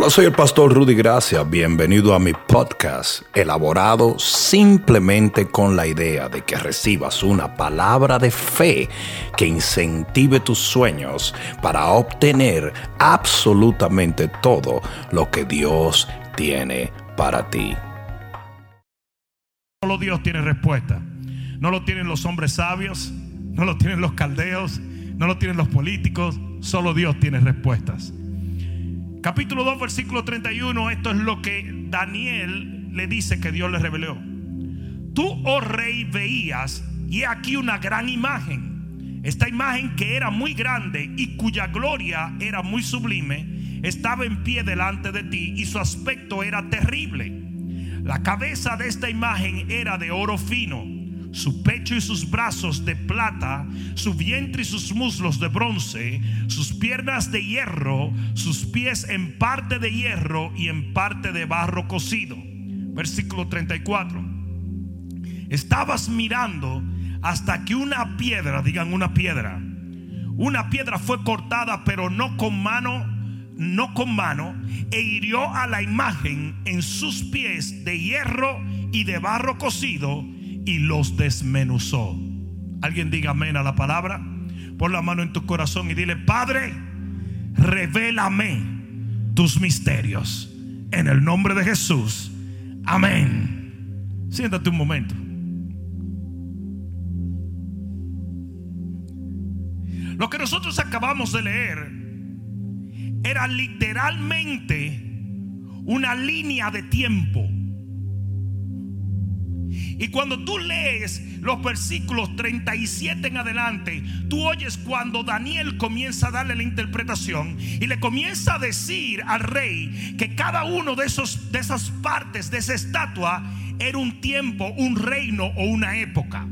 Hola, soy el pastor Rudy Gracia. Bienvenido a mi podcast, elaborado simplemente con la idea de que recibas una palabra de fe que incentive tus sueños para obtener absolutamente todo lo que Dios tiene para ti. Solo Dios tiene respuesta. No lo tienen los hombres sabios, no lo tienen los caldeos, no lo tienen los políticos, solo Dios tiene respuestas. Capítulo 2, versículo 31, esto es lo que Daniel le dice que Dios le reveló. Tú, oh rey, veías y aquí una gran imagen. Esta imagen que era muy grande y cuya gloria era muy sublime, estaba en pie delante de ti y su aspecto era terrible. La cabeza de esta imagen era de oro fino su pecho y sus brazos de plata, su vientre y sus muslos de bronce, sus piernas de hierro, sus pies en parte de hierro y en parte de barro cocido. Versículo 34. Estabas mirando hasta que una piedra, digan una piedra, una piedra fue cortada pero no con mano, no con mano, e hirió a la imagen en sus pies de hierro y de barro cocido y los desmenuzó. Alguien diga amén a la palabra. Pon la mano en tu corazón y dile, Padre, revélame tus misterios. En el nombre de Jesús. Amén. Siéntate un momento. Lo que nosotros acabamos de leer era literalmente una línea de tiempo y cuando tú lees los versículos 37 en adelante, tú oyes cuando Daniel comienza a darle la interpretación y le comienza a decir al rey que cada uno de, esos, de esas partes de esa estatua era un tiempo, un reino o una época.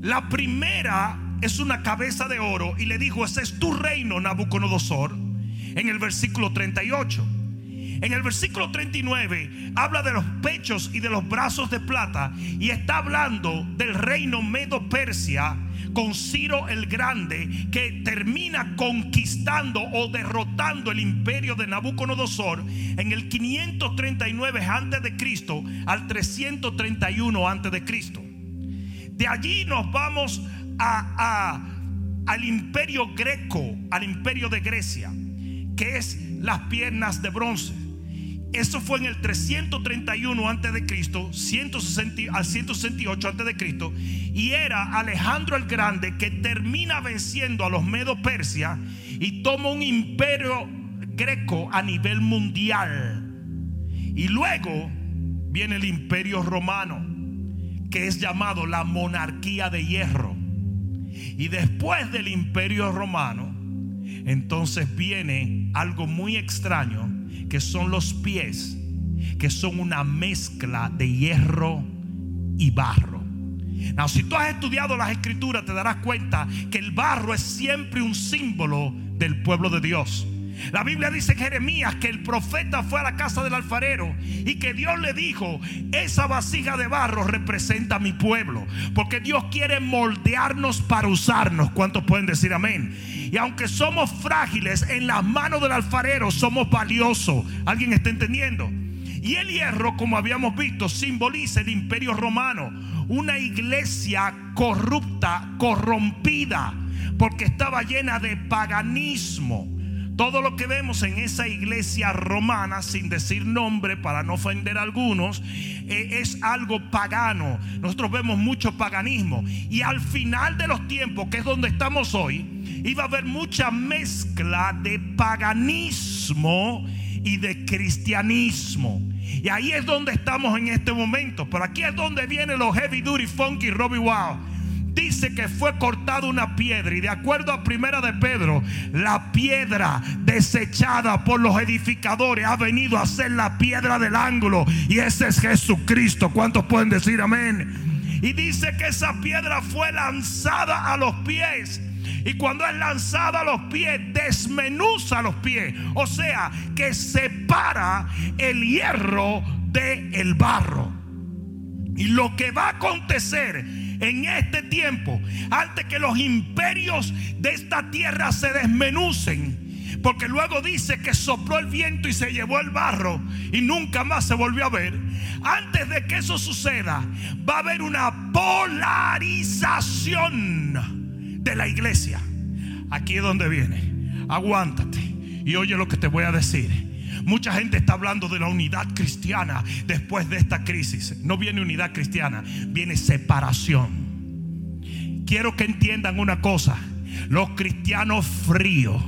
La primera es una cabeza de oro y le dijo, ese es tu reino, Nabucodonosor, en el versículo 38. En el versículo 39 habla de los pechos y de los brazos de plata y está hablando del reino Medo-Persia con Ciro el Grande que termina conquistando o derrotando el imperio de Nabucodonosor en el 539 antes de Cristo al 331 antes de Cristo. De allí nos vamos a, al imperio greco, al imperio de Grecia, que es las piernas de bronce. Eso fue en el 331 antes de Cristo, al 168 antes de Cristo, y era Alejandro el Grande que termina venciendo a los Medo Persia y toma un imperio greco a nivel mundial. Y luego viene el imperio romano, que es llamado la monarquía de hierro. Y después del imperio romano, entonces viene algo muy extraño que son los pies, que son una mezcla de hierro y barro. Now, si tú has estudiado las escrituras, te darás cuenta que el barro es siempre un símbolo del pueblo de Dios. La Biblia dice en Jeremías que el profeta fue a la casa del alfarero y que Dios le dijo, esa vasija de barro representa a mi pueblo, porque Dios quiere moldearnos para usarnos. ¿Cuántos pueden decir amén? Y aunque somos frágiles en las manos del alfarero, somos valiosos. ¿Alguien está entendiendo? Y el hierro, como habíamos visto, simboliza el imperio romano, una iglesia corrupta, corrompida, porque estaba llena de paganismo. Todo lo que vemos en esa iglesia romana, sin decir nombre para no ofender a algunos, eh, es algo pagano. Nosotros vemos mucho paganismo. Y al final de los tiempos, que es donde estamos hoy, iba a haber mucha mezcla de paganismo y de cristianismo. Y ahí es donde estamos en este momento. Pero aquí es donde vienen los heavy duty funky Robbie Wow dice que fue cortada una piedra y de acuerdo a primera de Pedro, la piedra desechada por los edificadores ha venido a ser la piedra del ángulo y ese es Jesucristo. ¿Cuántos pueden decir amén? Y dice que esa piedra fue lanzada a los pies. Y cuando es lanzada a los pies, desmenuza los pies. O sea, que separa el hierro del el barro. Y lo que va a acontecer en este tiempo, antes que los imperios de esta tierra se desmenucen, Porque luego dice que sopló el viento y se llevó el barro y nunca más se volvió a ver. Antes de que eso suceda, va a haber una polarización de la iglesia. Aquí es donde viene. Aguántate y oye lo que te voy a decir. Mucha gente está hablando de la unidad cristiana después de esta crisis. No viene unidad cristiana, viene separación. Quiero que entiendan una cosa. Los cristianos fríos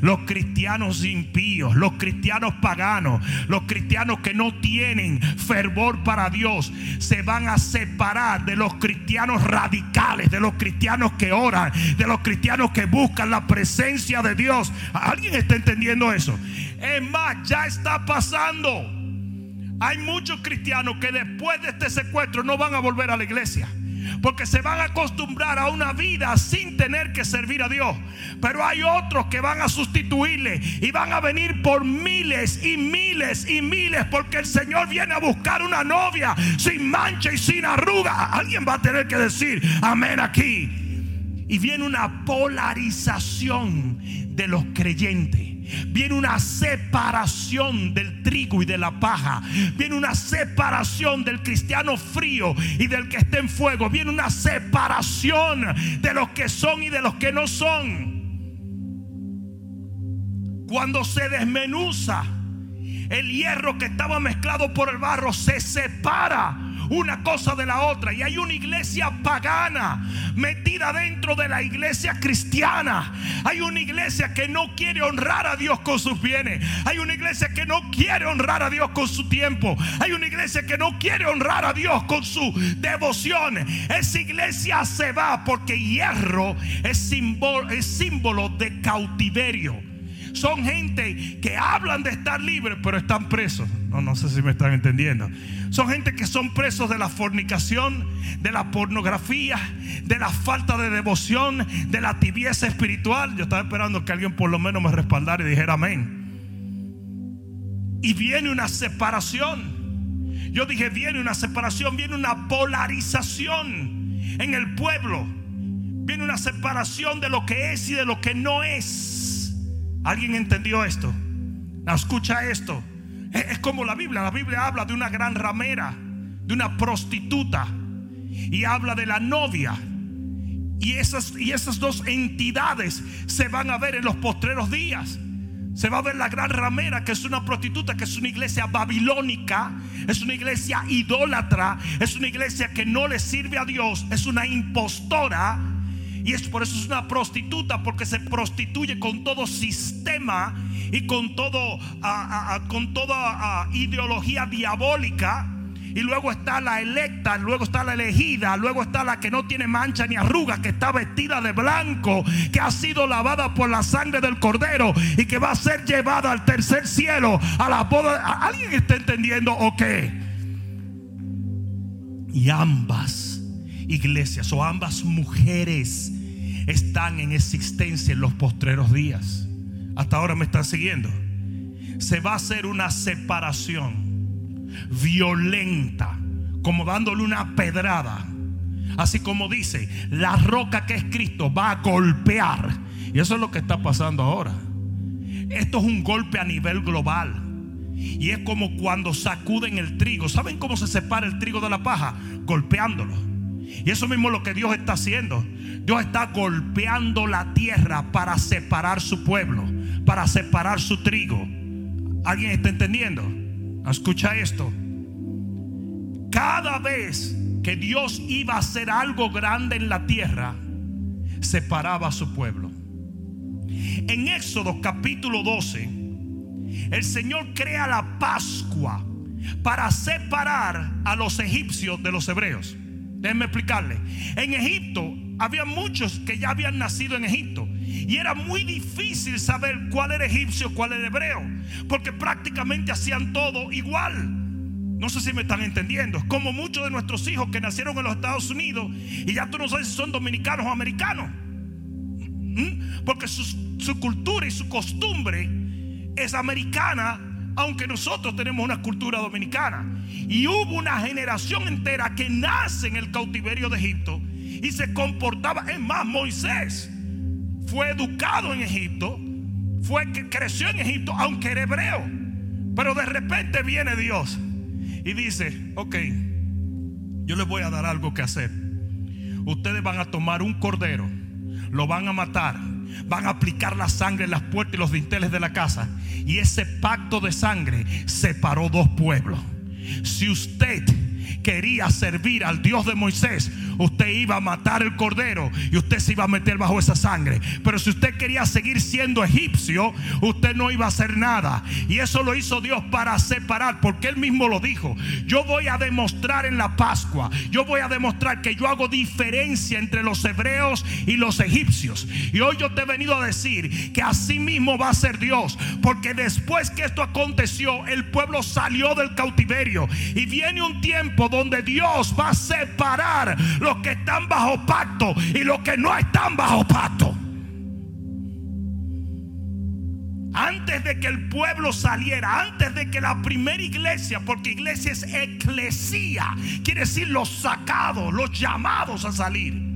los cristianos impíos, los cristianos paganos, los cristianos que no tienen fervor para Dios, se van a separar de los cristianos radicales, de los cristianos que oran, de los cristianos que buscan la presencia de Dios. ¿Alguien está entendiendo eso? Es más, ya está pasando. Hay muchos cristianos que después de este secuestro no van a volver a la iglesia. Porque se van a acostumbrar a una vida sin tener que servir a Dios. Pero hay otros que van a sustituirle y van a venir por miles y miles y miles. Porque el Señor viene a buscar una novia sin mancha y sin arruga. Alguien va a tener que decir amén aquí. Y viene una polarización de los creyentes. Viene una separación del trigo y de la paja. Viene una separación del cristiano frío y del que está en fuego. Viene una separación de los que son y de los que no son. Cuando se desmenuza el hierro que estaba mezclado por el barro, se separa una cosa de la otra. Y hay una iglesia pagana metida dentro de la iglesia cristiana. Hay una iglesia que no quiere honrar a Dios con sus bienes. Hay una iglesia que no quiere honrar a Dios con su tiempo. Hay una iglesia que no quiere honrar a Dios con su devoción. Esa iglesia se va porque hierro es símbolo, es símbolo de cautiverio. Son gente que hablan de estar libres, pero están presos. No, no sé si me están entendiendo. Son gente que son presos de la fornicación, de la pornografía, de la falta de devoción, de la tibieza espiritual. Yo estaba esperando que alguien por lo menos me respaldara y dijera amén. Y viene una separación. Yo dije, viene una separación, viene una polarización en el pueblo. Viene una separación de lo que es y de lo que no es. ¿Alguien entendió esto? escucha esto. Es como la Biblia. La Biblia habla de una gran ramera, de una prostituta. Y habla de la novia. Y esas, y esas dos entidades se van a ver en los postreros días. Se va a ver la gran ramera, que es una prostituta, que es una iglesia babilónica, es una iglesia idólatra, es una iglesia que no le sirve a Dios, es una impostora y es por eso es una prostituta, porque se prostituye con todo sistema y con todo con toda ideología diabólica. Y luego está la electa, luego está la elegida, luego está la que no tiene mancha ni arruga, que está vestida de blanco, que ha sido lavada por la sangre del cordero y que va a ser llevada al tercer cielo, a la boda. ¿Alguien está entendiendo o qué? Y ambas iglesias o ambas mujeres están en existencia en los postreros días. Hasta ahora me están siguiendo. Se va a hacer una separación violenta, como dándole una pedrada. Así como dice, la roca que es Cristo va a golpear. Y eso es lo que está pasando ahora. Esto es un golpe a nivel global. Y es como cuando sacuden el trigo. ¿Saben cómo se separa el trigo de la paja? Golpeándolo. Y eso mismo es lo que Dios está haciendo. Dios está golpeando la tierra para separar su pueblo, para separar su trigo. ¿Alguien está entendiendo? Escucha esto. Cada vez que Dios iba a hacer algo grande en la tierra, separaba a su pueblo. En Éxodo capítulo 12, el Señor crea la Pascua para separar a los egipcios de los hebreos. Déjenme explicarle. En Egipto había muchos que ya habían nacido en Egipto. Y era muy difícil saber cuál era egipcio, cuál era hebreo. Porque prácticamente hacían todo igual. No sé si me están entendiendo. Como muchos de nuestros hijos que nacieron en los Estados Unidos y ya tú no sabes si son dominicanos o americanos. ¿Mm? Porque su, su cultura y su costumbre es americana aunque nosotros tenemos una cultura dominicana. Y hubo una generación entera que nace en el cautiverio de Egipto y se comportaba. Es más, Moisés fue educado en Egipto, fue creció en Egipto, aunque era hebreo. Pero de repente viene Dios y dice, ok, yo les voy a dar algo que hacer. Ustedes van a tomar un cordero, lo van a matar, van a aplicar la sangre en las puertas y los dinteles de la casa. Y ese pacto de sangre separó dos pueblos. Si usted quería servir al Dios de Moisés, usted iba a matar el cordero y usted se iba a meter bajo esa sangre. Pero si usted quería seguir siendo egipcio, usted no iba a hacer nada. Y eso lo hizo Dios para separar, porque él mismo lo dijo. Yo voy a demostrar en la Pascua, yo voy a demostrar que yo hago diferencia entre los hebreos y los egipcios. Y hoy yo te he venido a decir que así mismo va a ser Dios, porque después que esto aconteció, el pueblo salió del cautiverio y viene un tiempo donde Dios va a separar los que están bajo pacto y los que no están bajo pacto. Antes de que el pueblo saliera, antes de que la primera iglesia, porque iglesia es eclesía, quiere decir los sacados, los llamados a salir.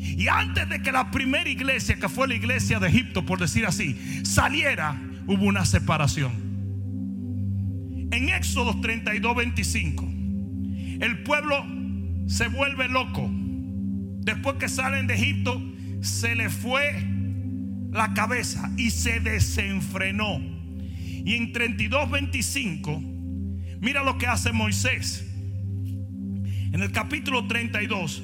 Y antes de que la primera iglesia, que fue la iglesia de Egipto, por decir así, saliera, hubo una separación. En Éxodo 32, 25, el pueblo se vuelve loco. Después que salen de Egipto, se le fue la cabeza y se desenfrenó. Y en 32:25, mira lo que hace Moisés. En el capítulo 32,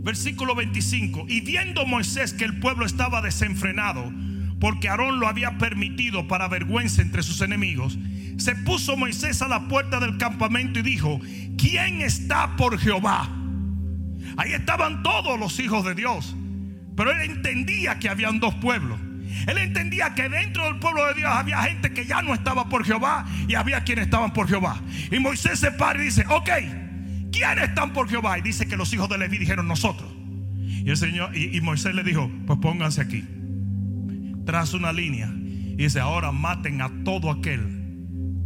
versículo 25, y viendo Moisés que el pueblo estaba desenfrenado, porque Aarón lo había permitido para vergüenza entre sus enemigos, se puso Moisés a la puerta del campamento y dijo, ¿quién está por Jehová? Ahí estaban todos los hijos de Dios. Pero él entendía que habían dos pueblos. Él entendía que dentro del pueblo de Dios había gente que ya no estaba por Jehová y había quienes estaban por Jehová. Y Moisés se para y dice, ok, ¿quiénes están por Jehová? Y dice que los hijos de Leví dijeron nosotros. Y el Señor y, y Moisés le dijo, pues pónganse aquí. Tras una línea. Y dice, ahora maten a todo aquel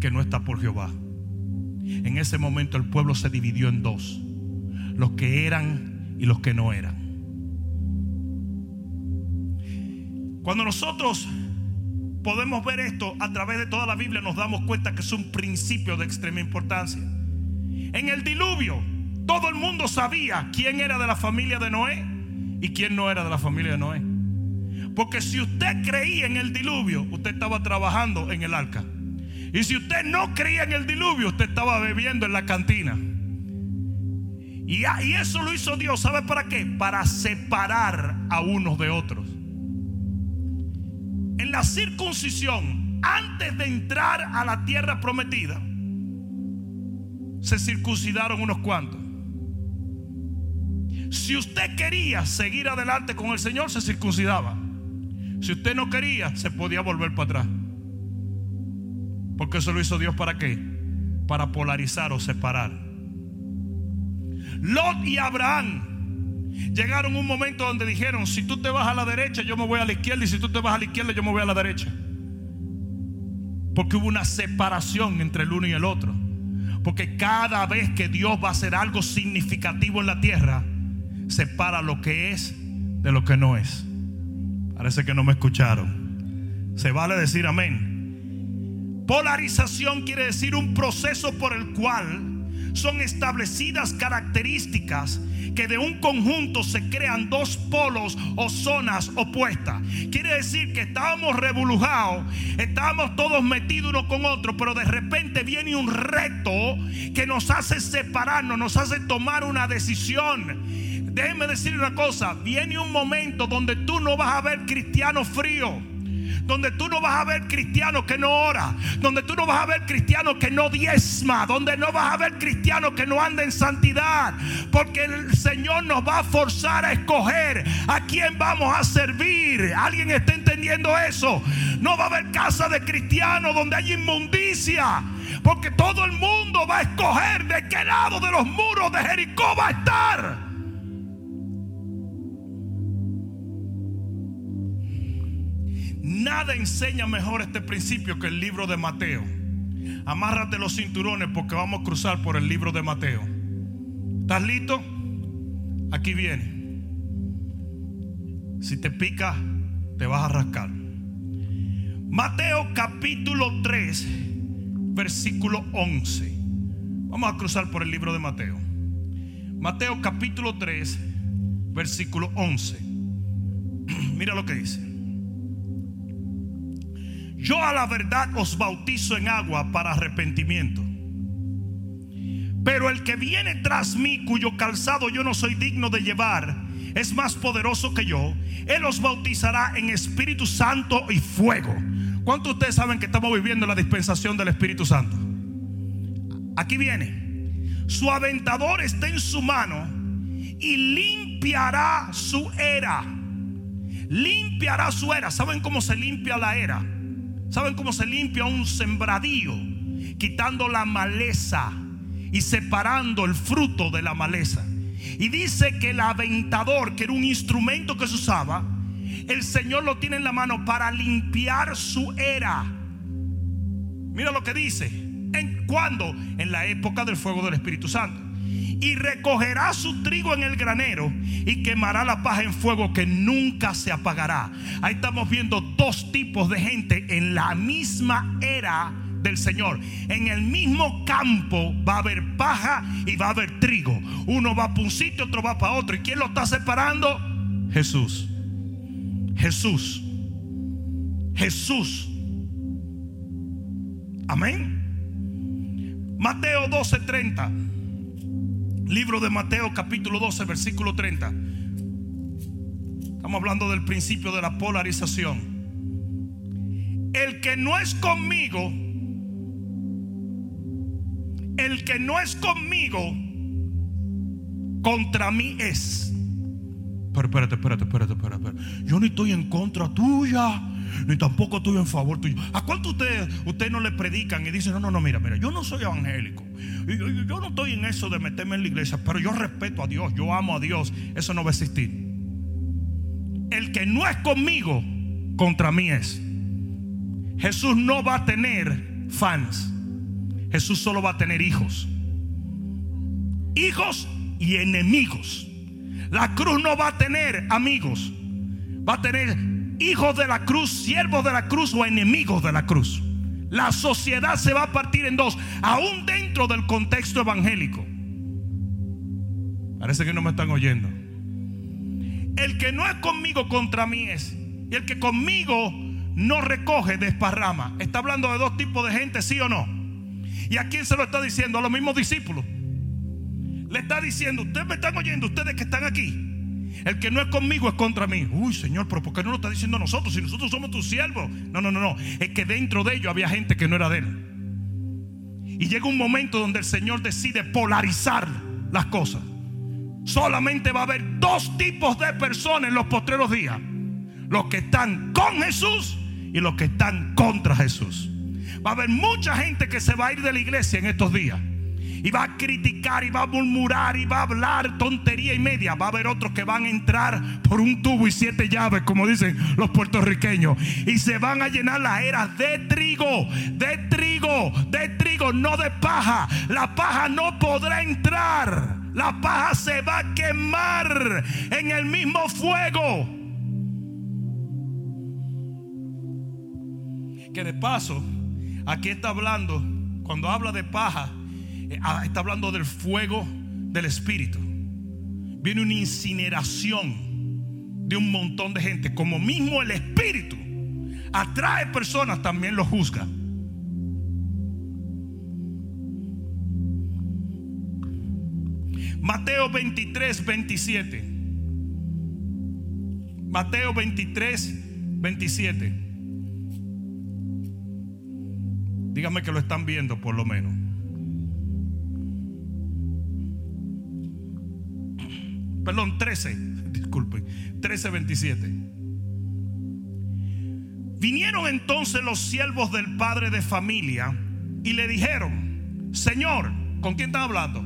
que no está por Jehová. En ese momento el pueblo se dividió en dos. Los que eran y los que no eran. Cuando nosotros podemos ver esto a través de toda la Biblia, nos damos cuenta que es un principio de extrema importancia. En el diluvio, todo el mundo sabía quién era de la familia de Noé y quién no era de la familia de Noé. Porque si usted creía en el diluvio, usted estaba trabajando en el arca. Y si usted no creía en el diluvio, usted estaba bebiendo en la cantina. Y, y eso lo hizo Dios, ¿sabe para qué? Para separar a unos de otros. En la circuncisión, antes de entrar a la tierra prometida, se circuncidaron unos cuantos. Si usted quería seguir adelante con el Señor, se circuncidaba. Si usted no quería, se podía volver para atrás. Porque eso lo hizo Dios para qué? Para polarizar o separar. Lot y Abraham llegaron un momento donde dijeron, si tú te vas a la derecha, yo me voy a la izquierda, y si tú te vas a la izquierda, yo me voy a la derecha. Porque hubo una separación entre el uno y el otro. Porque cada vez que Dios va a hacer algo significativo en la tierra, separa lo que es de lo que no es. Parece que no me escucharon. Se vale decir amén. Polarización quiere decir un proceso por el cual son establecidas características que de un conjunto se crean dos polos o zonas opuestas. Quiere decir que estábamos revolujados, estábamos todos metidos uno con otro, pero de repente viene un reto que nos hace separarnos, nos hace tomar una decisión. Déjenme decir una cosa, viene un momento donde tú no vas a ver cristiano frío donde tú no vas a ver cristiano que no ora, donde tú no vas a ver cristiano que no diezma, donde no vas a ver cristiano que no anda en santidad, porque el Señor nos va a forzar a escoger a quién vamos a servir. ¿Alguien está entendiendo eso? No va a haber casa de cristiano donde hay inmundicia, porque todo el mundo va a escoger de qué lado de los muros de Jericó va a estar. Nada enseña mejor este principio que el libro de Mateo. Amárrate los cinturones porque vamos a cruzar por el libro de Mateo. ¿Estás listo? Aquí viene. Si te pica, te vas a rascar. Mateo capítulo 3, versículo 11. Vamos a cruzar por el libro de Mateo. Mateo capítulo 3, versículo 11. Mira lo que dice. Yo a la verdad os bautizo en agua para arrepentimiento. Pero el que viene tras mí, cuyo calzado yo no soy digno de llevar, es más poderoso que yo. Él os bautizará en Espíritu Santo y fuego. ¿Cuántos de ustedes saben que estamos viviendo la dispensación del Espíritu Santo? Aquí viene. Su aventador está en su mano y limpiará su era. Limpiará su era. ¿Saben cómo se limpia la era? ¿Saben cómo se limpia un sembradío? Quitando la maleza y separando el fruto de la maleza. Y dice que el aventador, que era un instrumento que se usaba, el Señor lo tiene en la mano para limpiar su era. Mira lo que dice. ¿En cuándo? En la época del fuego del Espíritu Santo. Y recogerá su trigo en el granero y quemará la paja en fuego que nunca se apagará. Ahí estamos viendo dos tipos de gente en la misma era del Señor. En el mismo campo va a haber paja y va a haber trigo. Uno va para un sitio, otro va para otro. ¿Y quién lo está separando? Jesús. Jesús. Jesús. Amén. Mateo 12:30. Libro de Mateo capítulo 12, versículo 30. Estamos hablando del principio de la polarización. El que no es conmigo, el que no es conmigo, contra mí es. Pero espérate, espérate, espérate, espérate. Yo ni estoy en contra tuya, ni tampoco estoy en favor tuyo. ¿A cuánto ustedes usted no le predican y dicen, no, no, no, mira, mira, yo no soy evangélico. Yo, yo, yo no estoy en eso de meterme en la iglesia, pero yo respeto a Dios, yo amo a Dios. Eso no va a existir. El que no es conmigo, contra mí es. Jesús no va a tener fans. Jesús solo va a tener hijos. Hijos y enemigos. La cruz no va a tener amigos. Va a tener hijos de la cruz, siervos de la cruz o enemigos de la cruz. La sociedad se va a partir en dos, aún dentro del contexto evangélico. Parece que no me están oyendo. El que no es conmigo contra mí es. Y el que conmigo no recoge desparrama. Está hablando de dos tipos de gente, sí o no. ¿Y a quién se lo está diciendo? A los mismos discípulos. Le está diciendo, ustedes me están oyendo, ustedes que están aquí. El que no es conmigo es contra mí. Uy, Señor, pero ¿por qué no lo está diciendo nosotros si nosotros somos tus siervos? No, no, no, no. Es que dentro de ellos había gente que no era de él. Y llega un momento donde el Señor decide polarizar las cosas. Solamente va a haber dos tipos de personas en los postreros días. Los que están con Jesús y los que están contra Jesús. Va a haber mucha gente que se va a ir de la iglesia en estos días. Y va a criticar y va a murmurar y va a hablar tontería y media. Va a haber otros que van a entrar por un tubo y siete llaves, como dicen los puertorriqueños. Y se van a llenar las eras de trigo, de trigo, de trigo, no de paja. La paja no podrá entrar. La paja se va a quemar en el mismo fuego. Que de paso, aquí está hablando, cuando habla de paja, está hablando del fuego del Espíritu. Viene una incineración de un montón de gente. Como mismo el Espíritu atrae personas, también lo juzga. Mateo 23, 27. Mateo 23, 27. Dígame que lo están viendo por lo menos. Perdón, 13. Disculpen. 13, 27. Vinieron entonces los siervos del padre de familia y le dijeron, Señor, ¿con quién están hablando?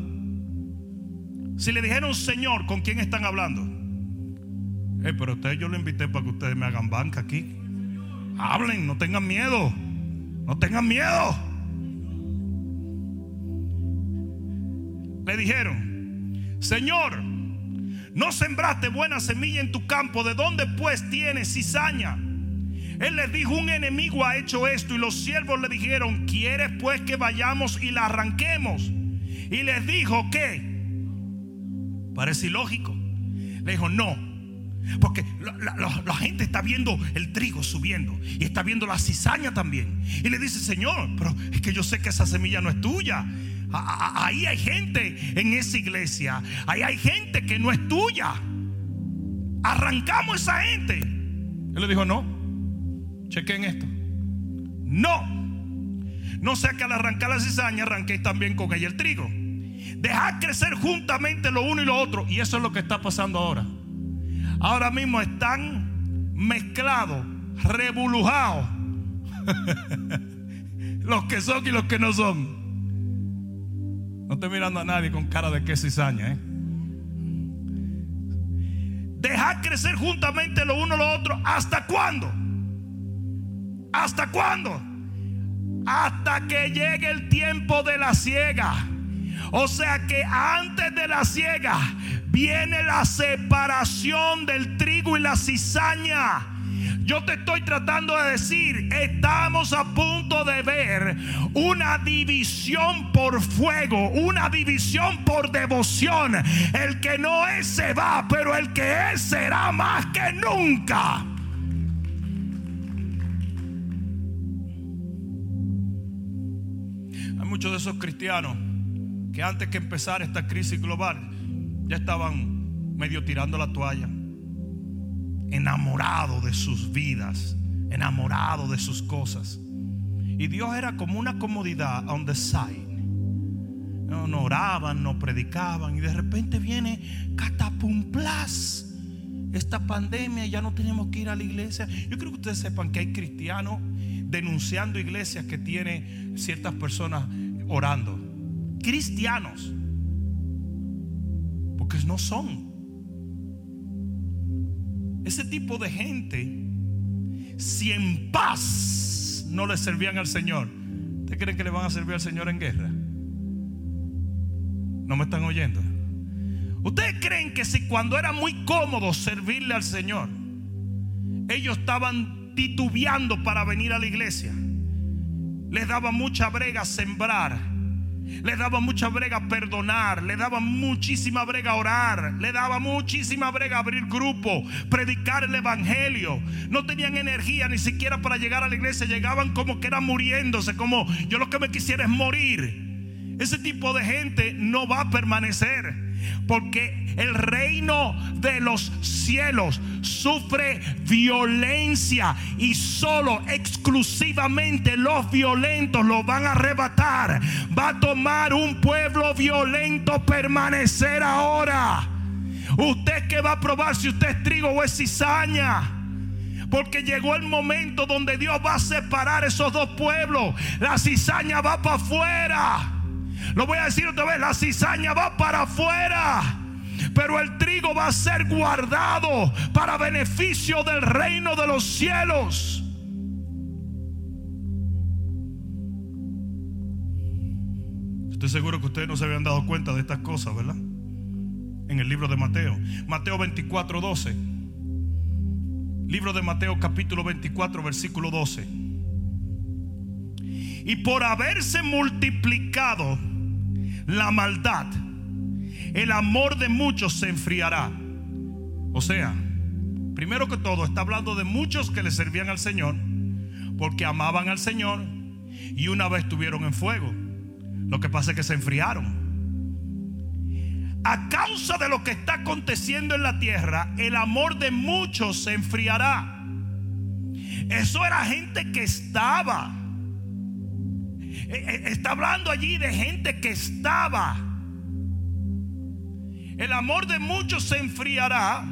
Si le dijeron Señor, ¿con quién están hablando? Eh, pero ustedes yo lo invité para que ustedes me hagan banca aquí. Hablen, no tengan miedo. No tengan miedo. Le dijeron, Señor, no sembraste buena semilla en tu campo, ¿de dónde pues tienes cizaña? Él les dijo, un enemigo ha hecho esto y los siervos le dijeron, ¿quieres pues que vayamos y la arranquemos? Y les dijo, ¿qué? Parece ilógico. Le dijo, no. Porque la, gente está viendo el trigo subiendo y está viendo la cizaña también. Y le dice, Señor, pero es que yo sé que esa semilla no es tuya. Ahí hay gente en esa iglesia. Ahí hay gente que no es tuya. Arrancamos esa gente. Él le dijo, no. Chequen esto. No. No sea que al arrancar la cizaña arranquéis también con ella el trigo. Dejar crecer juntamente lo uno y lo otro. Y eso es lo que está pasando ahora. Ahora mismo están mezclados, rebulujados. los que son y los que no son. No estoy mirando a nadie con cara de que cizaña. ¿eh? Dejar crecer juntamente lo uno lo otro. ¿Hasta cuándo? ¿Hasta cuándo? Hasta que llegue el tiempo de la ciega. O sea que antes de la ciega viene la separación del trigo y la cizaña. Yo te estoy tratando de decir, estamos a punto de ver una división por fuego, una división por devoción. El que no es se va, pero el que es será más que nunca. Hay muchos de esos cristianos que antes que empezar esta crisis global ya estaban medio tirando la toalla, enamorados de sus vidas, enamorados de sus cosas. Y Dios era como una comodidad on the side. No, oraban, no predicaban y de repente viene catapumplas esta pandemia, ya no tenemos que ir a la iglesia. Yo creo que ustedes sepan que hay cristianos denunciando iglesias que tiene ciertas personas orando cristianos. Porque no son. Ese tipo de gente, si en paz no le servían al Señor, ¿ustedes creen que le van a servir al Señor en guerra? ¿No me están oyendo? ¿Ustedes creen que si cuando era muy cómodo servirle al Señor, ellos estaban titubeando para venir a la iglesia? Les daba mucha brega sembrar le daba mucha brega perdonar, le daba muchísima brega orar, le daba muchísima brega abrir grupo, predicar el evangelio. No tenían energía ni siquiera para llegar a la iglesia, llegaban como que eran muriéndose, como yo lo que me quisiera es morir. Ese tipo de gente no va a permanecer. Porque el reino de los cielos sufre violencia y solo exclusivamente los violentos lo van a arrebatar. Va a tomar un pueblo violento permanecer ahora. Usted que va a probar si usted es trigo o es cizaña. Porque llegó el momento donde Dios va a separar esos dos pueblos. La cizaña va para afuera. Lo voy a decir otra vez, la cizaña va para afuera. Pero el trigo va a ser guardado para beneficio del reino de los cielos. Estoy seguro que ustedes no se habían dado cuenta de estas cosas, ¿verdad? En el libro de Mateo. Mateo 24, 12. Libro de Mateo capítulo 24, versículo 12. Y por haberse multiplicado la maldad, el amor de muchos se enfriará. O sea, primero que todo, está hablando de muchos que le servían al Señor, porque amaban al Señor y una vez estuvieron en fuego. Lo que pasa es que se enfriaron. A causa de lo que está aconteciendo en la tierra, el amor de muchos se enfriará. Eso era gente que estaba está hablando allí de gente que estaba. El amor de muchos se enfriará,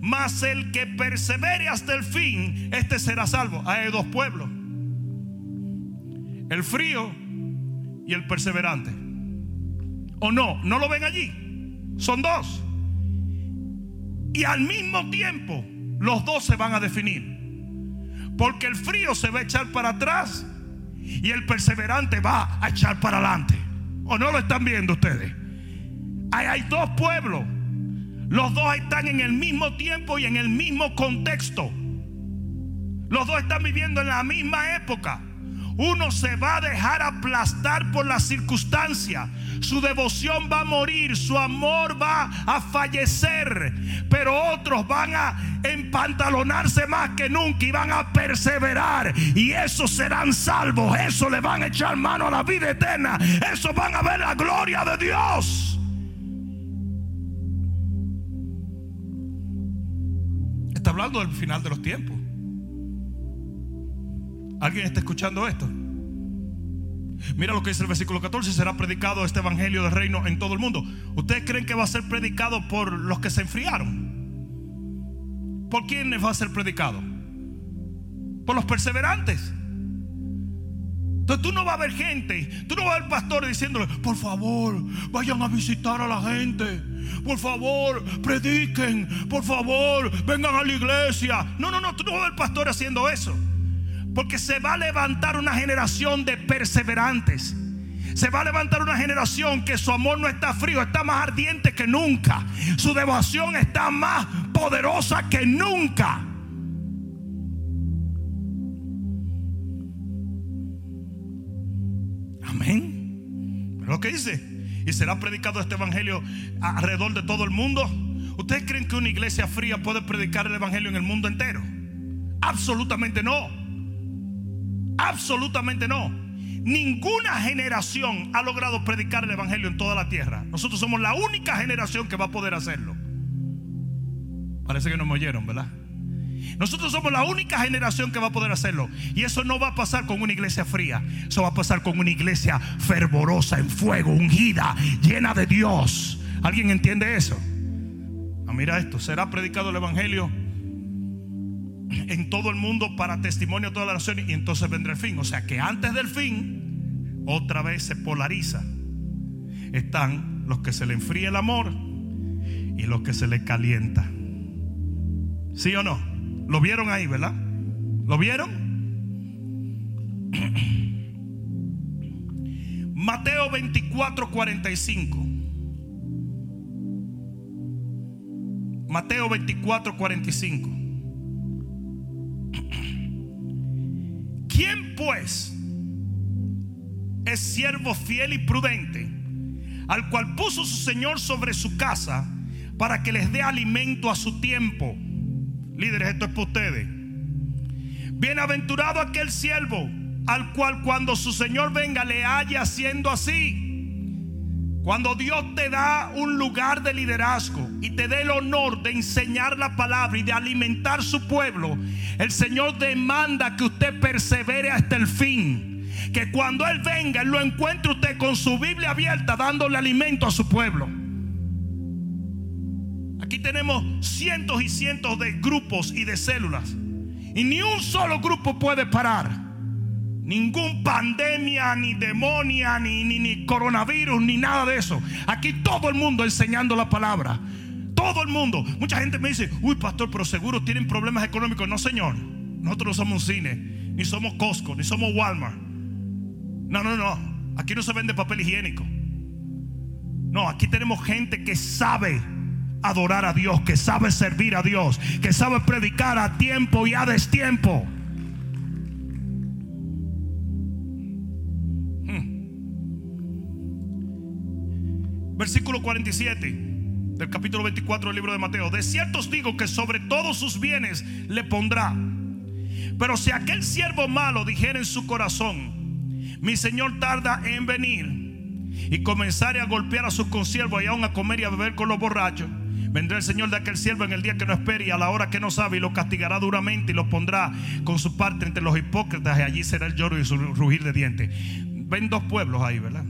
mas el que persevere hasta el fin, este será salvo. Hay dos pueblos. El frío y el perseverante. ¿O no? ¿No lo ven allí? Son dos. Y al mismo tiempo, los dos se van a definir. Porque el frío se va a echar para atrás y el perseverante va a echar para adelante. ¿O no lo están viendo ustedes? hay dos pueblos. Los dos están en el mismo tiempo y en el mismo contexto. Los dos están viviendo en la misma época. Uno se va a dejar aplastar por las circunstancias. Su devoción va a morir, su amor va a fallecer. Pero otros van a empantalonarse más que nunca y van a perseverar. Y esos serán salvos. Eso le van a echar mano a la vida eterna. Esos van a ver la gloria de Dios. Está hablando del final de los tiempos. ¿Alguien está escuchando esto? Mira lo que dice el versículo 14, será predicado este evangelio del reino en todo el mundo. ¿Ustedes creen que va a ser predicado por los que se enfriaron? ¿Por quiénes va a ser predicado? Por los perseverantes. Entonces tú no vas a ver gente, tú no vas a ver pastores diciéndole, por favor, vayan a visitar a la gente. Por favor, prediquen. Por favor, vengan a la iglesia. No, no, no, tú no vas a ver pastores haciendo eso. Porque se va a levantar una generación de perseverantes. Se va a levantar una generación que su amor no está frío, está más ardiente que nunca. Su devoción está más poderosa que nunca. Amén. Lo que dice. Y será predicado este evangelio alrededor de todo el mundo. ¿Ustedes creen que una iglesia fría puede predicar el evangelio en el mundo entero? Absolutamente no. Absolutamente no. Ninguna generación ha logrado predicar el Evangelio en toda la tierra. Nosotros somos la única generación que va a poder hacerlo. Parece que no me oyeron, ¿verdad? Nosotros somos la única generación que va a poder hacerlo. Y eso no va a pasar con una iglesia fría. Eso va a pasar con una iglesia fervorosa, en fuego, ungida, llena de Dios. ¿Alguien entiende eso? Ah, mira esto. Será predicado el Evangelio en todo el mundo para testimonio a todas las naciones y entonces vendrá el fin. O sea que antes del fin, otra vez se polariza. Están los que se le enfría el amor y los que se le calienta. ¿Sí o no? ¿Lo vieron ahí, verdad? ¿Lo vieron? Mateo 24, 45. Mateo 24, 45. ¿Quién pues es siervo fiel y prudente, al cual puso su Señor sobre su casa para que les dé alimento a su tiempo? Líderes, esto es para ustedes. Bienaventurado aquel siervo al cual cuando su Señor venga le haya haciendo así. Cuando Dios te da un lugar de liderazgo y te dé el honor de enseñar la palabra y de alimentar su pueblo, el Señor demanda que usted persevere hasta el fin. Que cuando Él venga, Él lo encuentre usted con su Biblia abierta dándole alimento a su pueblo. Aquí tenemos cientos y cientos de grupos y de células. Y ni un solo grupo puede parar. Ningún pandemia, ni demonia, ni, ni, ni coronavirus, ni nada de eso. Aquí todo el mundo enseñando la palabra. Todo el mundo. Mucha gente me dice, uy, pastor, pero seguro tienen problemas económicos. No, señor. Nosotros no somos un cine, ni somos Costco, ni somos Walmart. No, no, no. Aquí no se vende papel higiénico. No, aquí tenemos gente que sabe adorar a Dios, que sabe servir a Dios, que sabe predicar a tiempo y a destiempo. Versículo 47 del capítulo 24 del libro de Mateo. De cierto os digo que sobre todos sus bienes le pondrá. Pero si aquel siervo malo dijera en su corazón, mi Señor tarda en venir y comenzare a golpear a sus consiervos y aún a comer y a beber con los borrachos, vendrá el Señor de aquel siervo en el día que no espere y a la hora que no sabe y lo castigará duramente y lo pondrá con su parte entre los hipócritas y allí será el lloro y su rugir de dientes. Ven dos pueblos ahí, ¿verdad?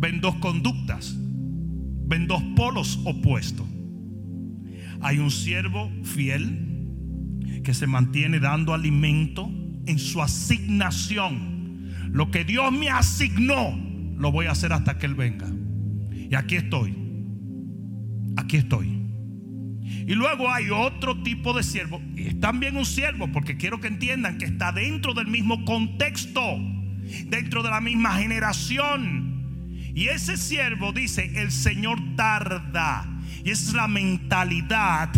Ven dos conductas, ven dos polos opuestos. Hay un siervo fiel que se mantiene dando alimento en su asignación. Lo que Dios me asignó, lo voy a hacer hasta que Él venga. Y aquí estoy. Aquí estoy. Y luego hay otro tipo de siervo. Y es también un siervo, porque quiero que entiendan que está dentro del mismo contexto, dentro de la misma generación. Y ese siervo dice, el Señor tarda. Y esa es la mentalidad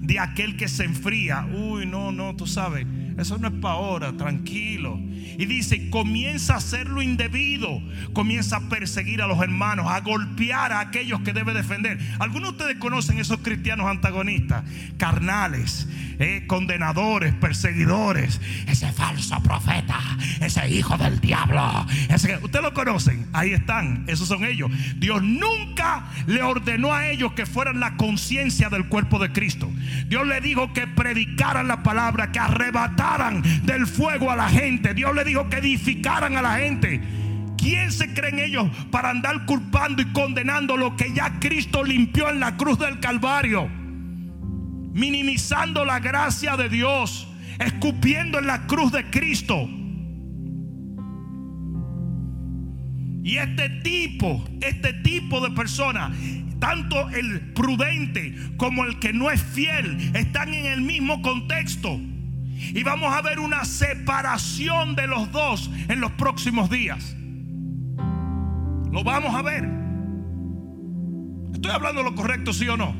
de aquel que se enfría. Uy, no, no, tú sabes, eso no es para ahora, tranquilo. Y dice, comienza a hacer lo indebido, comienza a perseguir a los hermanos, a golpear a aquellos que debe defender. Algunos de ustedes conocen esos cristianos antagonistas, carnales, eh, condenadores, perseguidores, ese falso profeta, ese hijo del diablo. Ese, ustedes lo conocen, ahí están, esos son ellos. Dios nunca le ordenó a ellos que fueran la conciencia del cuerpo de Cristo. Dios le dijo que predicaran la palabra, que arrebataran del fuego a la gente. Dios le dijo que edificaran a la gente. ¿Quién se creen ellos para andar culpando y condenando lo que ya Cristo limpió en la cruz del Calvario? Minimizando la gracia de Dios, escupiendo en la cruz de Cristo. Y este tipo, este tipo de persona, tanto el prudente como el que no es fiel, están en el mismo contexto. Y vamos a ver una separación de los dos en los próximos días. Lo vamos a ver. ¿Estoy hablando lo correcto, sí o no?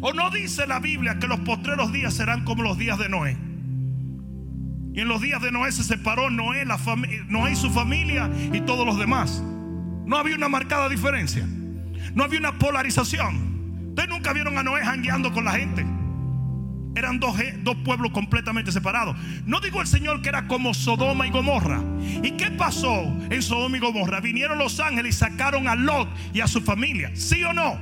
¿O no dice la Biblia que los postreros días serán como los días de Noé? Y en los días de Noé se separó Noé, la Noé y su familia y todos los demás. No había una marcada diferencia. No había una polarización. Ustedes nunca vieron a Noé jangueando con la gente. Eran dos, dos, pueblos completamente separados. No digo el Señor que era como Sodoma y Gomorra. ¿Y qué pasó en Sodoma y Gomorra? Vinieron los ángeles y sacaron a Lot y a su familia. ¿Sí o no?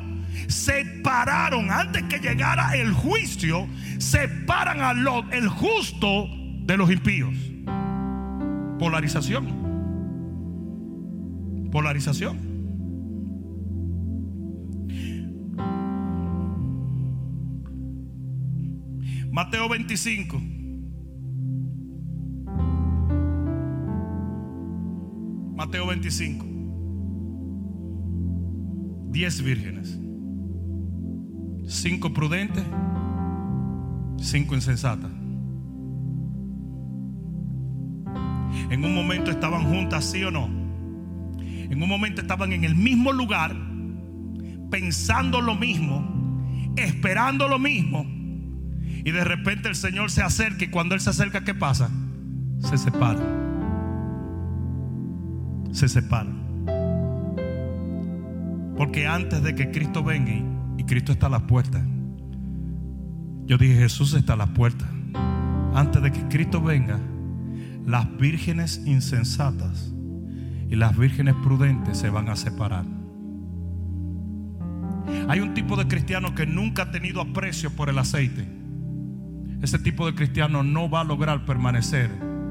Separaron antes que llegara el juicio. Separan a Lot, el justo, de los impíos. Polarización. Polarización. Mateo 25. Mateo 25. Diez vírgenes. Cinco prudentes. Cinco insensatas. En un momento estaban juntas, sí o no. En un momento estaban en el mismo lugar, pensando lo mismo, esperando lo mismo y de repente el Señor se acerca y cuando Él se acerca, ¿qué pasa? Se separa. Se separa. Porque antes de que Cristo venga y Cristo está a la puerta, yo dije Jesús está a la puerta. Antes de que Cristo venga, las vírgenes insensatas y las vírgenes prudentes se van a separar. Hay un tipo de cristiano que nunca ha tenido aprecio por el aceite ese tipo de cristiano no va a lograr permanecer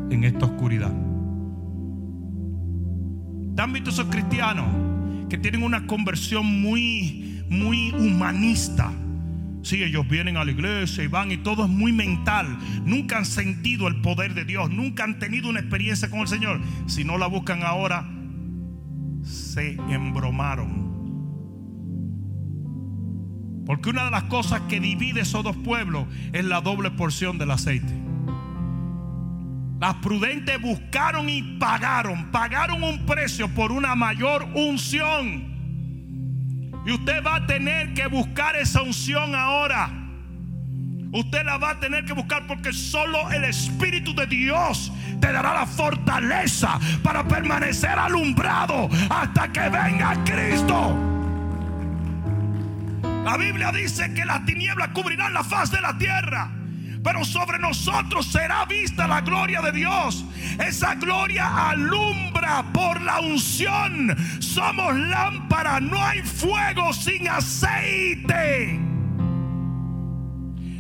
en esta oscuridad. ¿Te visto esos cristianos que tienen una conversión muy, muy humanista? Sí, ellos vienen a la iglesia y van y todo es muy mental. Nunca han sentido el poder de Dios, nunca han tenido una experiencia con el Señor. Si no la buscan ahora, se embromaron porque una de las cosas que divide esos dos pueblos es la doble porción del aceite. Las prudentes buscaron y pagaron, pagaron un precio por una mayor unción. Y usted va a tener que buscar esa unción ahora. Usted la va a tener que buscar porque solo el Espíritu de Dios te dará la fortaleza para permanecer alumbrado hasta que venga Cristo. La Biblia dice que las tinieblas cubrirán la faz de la tierra. Pero sobre nosotros será vista la gloria de Dios. Esa gloria alumbra por la unción. Somos lámpara, no hay fuego sin aceite.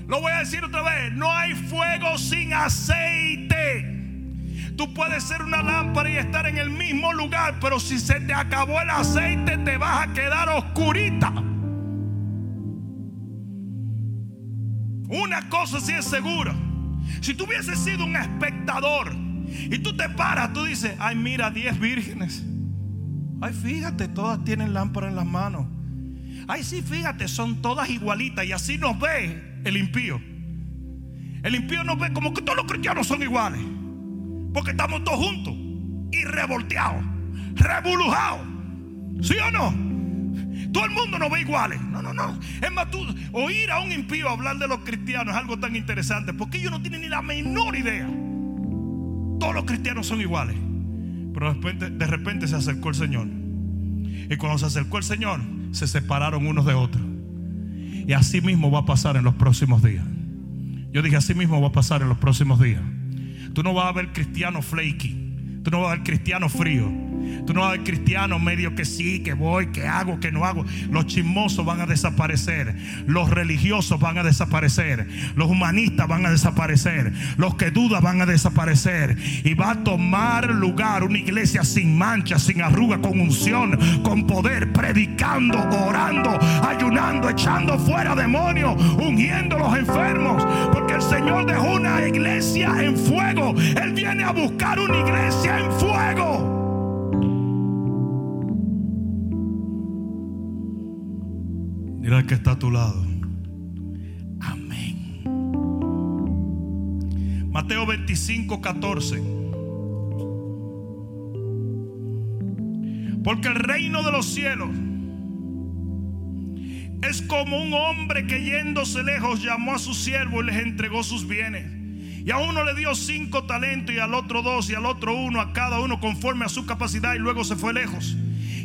Lo voy a decir otra vez, no hay fuego sin aceite. Tú puedes ser una lámpara y estar en el mismo lugar, pero si se te acabó el aceite te vas a quedar oscurita. Una cosa sí es segura. Si tú hubieses sido un espectador y tú te paras, tú dices, ay, mira, 10 vírgenes. Ay, fíjate, todas tienen lámpara en las manos. Ay, sí, fíjate, son todas igualitas. Y así nos ve el impío. El impío nos ve como que todos los cristianos son iguales. Porque estamos todos juntos y revolteados, revolujados. ¿Sí o no? Todo el mundo nos ve iguales. No, no, no. Es más, tú, oír a un impío hablar de los cristianos es algo tan interesante porque ellos no tienen ni la menor idea. Todos los cristianos son iguales. Pero de repente, de repente se acercó el Señor. Y cuando se acercó el Señor, se separaron unos de otros. Y así mismo va a pasar en los próximos días. Yo dije, así mismo va a pasar en los próximos días. Tú no vas a ver cristiano flaky. Tú no vas a ver cristiano frío. Tú no vas a ver cristiano medio que sí, que voy, que hago, que no hago. Los chismosos van a desaparecer. Los religiosos van a desaparecer. Los humanistas van a desaparecer. Los que dudan van a desaparecer. Y va a tomar lugar una iglesia sin mancha, sin arruga, con unción, con poder, predicando, orando, ayunando, echando fuera demonios, ungiendo los enfermos. Porque el Señor dejó una iglesia en fuego. Él viene a buscar una iglesia en fuego. Que está a tu lado. Amén. Mateo 25, 14. Porque el reino de los cielos es como un hombre que yéndose lejos llamó a su siervo y les entregó sus bienes. Y a uno le dio cinco talentos y al otro dos y al otro uno, a cada uno conforme a su capacidad y luego se fue lejos.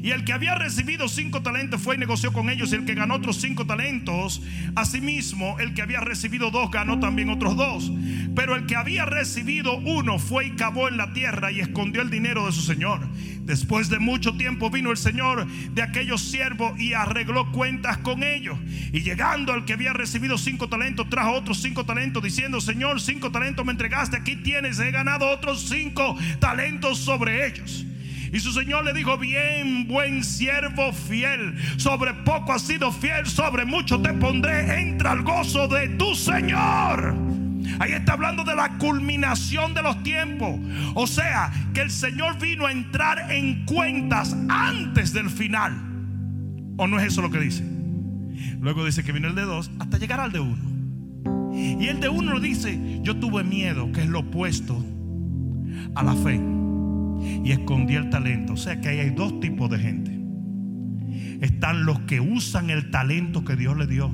Y el que había recibido cinco talentos fue y negoció con ellos. Y el que ganó otros cinco talentos, asimismo, el que había recibido dos ganó también otros dos. Pero el que había recibido uno fue y cavó en la tierra y escondió el dinero de su señor. Después de mucho tiempo vino el señor de aquellos siervos y arregló cuentas con ellos. Y llegando al que había recibido cinco talentos, trajo otros cinco talentos, diciendo: Señor, cinco talentos me entregaste, aquí tienes, he ganado otros cinco talentos sobre ellos. Y su Señor le dijo, bien, buen siervo fiel, sobre poco has sido fiel, sobre mucho te pondré, entra al gozo de tu Señor. Ahí está hablando de la culminación de los tiempos. O sea, que el Señor vino a entrar en cuentas antes del final. ¿O no es eso lo que dice? Luego dice que vino el de dos hasta llegar al de uno. Y el de uno dice, yo tuve miedo, que es lo opuesto a la fe y escondí el talento. O sea que ahí hay dos tipos de gente. Están los que usan el talento que Dios le dio.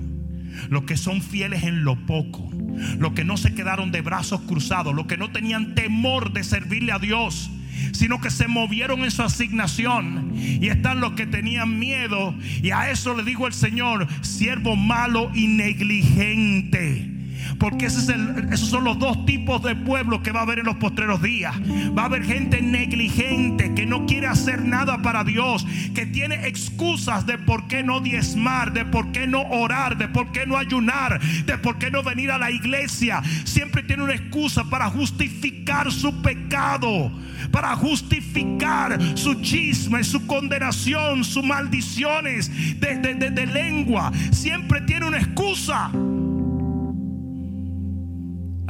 Los que son fieles en lo poco. Los que no se quedaron de brazos cruzados. Los que no tenían temor de servirle a Dios. Sino que se movieron en su asignación. Y están los que tenían miedo. Y a eso le dijo el Señor, siervo malo y negligente. Porque esos son los dos tipos de pueblos que va a haber en los postreros días. Va a haber gente negligente que no quiere hacer nada para Dios, que tiene excusas de por qué no diezmar, de por qué no orar, de por qué no ayunar, de por qué no venir a la iglesia. Siempre tiene una excusa para justificar su pecado, para justificar su chisme, su condenación, sus maldiciones de, de lengua. Siempre tiene una excusa.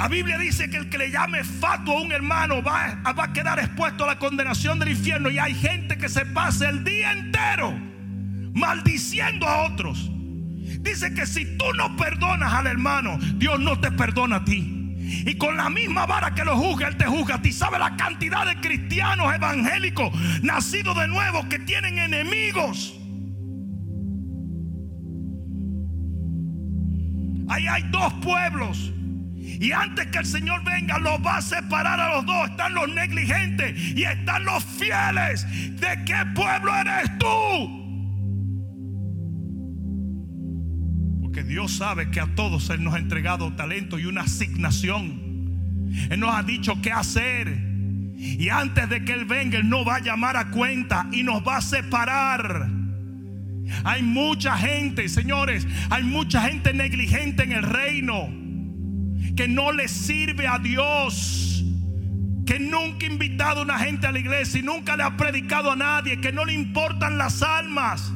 La Biblia dice que el que le llame fatuo a un hermano va, a quedar expuesto a la condenación del infierno. Y hay gente que se pasa el día entero maldiciendo a otros. Dice que si tú no perdonas al hermano, Dios no te perdona a ti. Y con la misma vara que lo juzga, Él te juzga a ti. ¿Sabe la cantidad de cristianos evangélicos nacidos de nuevo que tienen enemigos? Ahí hay dos pueblos. Y antes que el Señor venga, los va a separar a los dos. Están los negligentes y están los fieles. ¿De qué pueblo eres tú? Porque Dios sabe que a todos Él nos ha entregado talento y una asignación. Él nos ha dicho qué hacer. Y antes de que Él venga, Él nos va a llamar a cuenta y nos va a separar. Hay mucha gente, señores, hay mucha gente negligente en el reino que no le sirve a Dios, que nunca ha invitado a una gente a la iglesia y nunca le ha predicado a nadie, que no le importan las almas.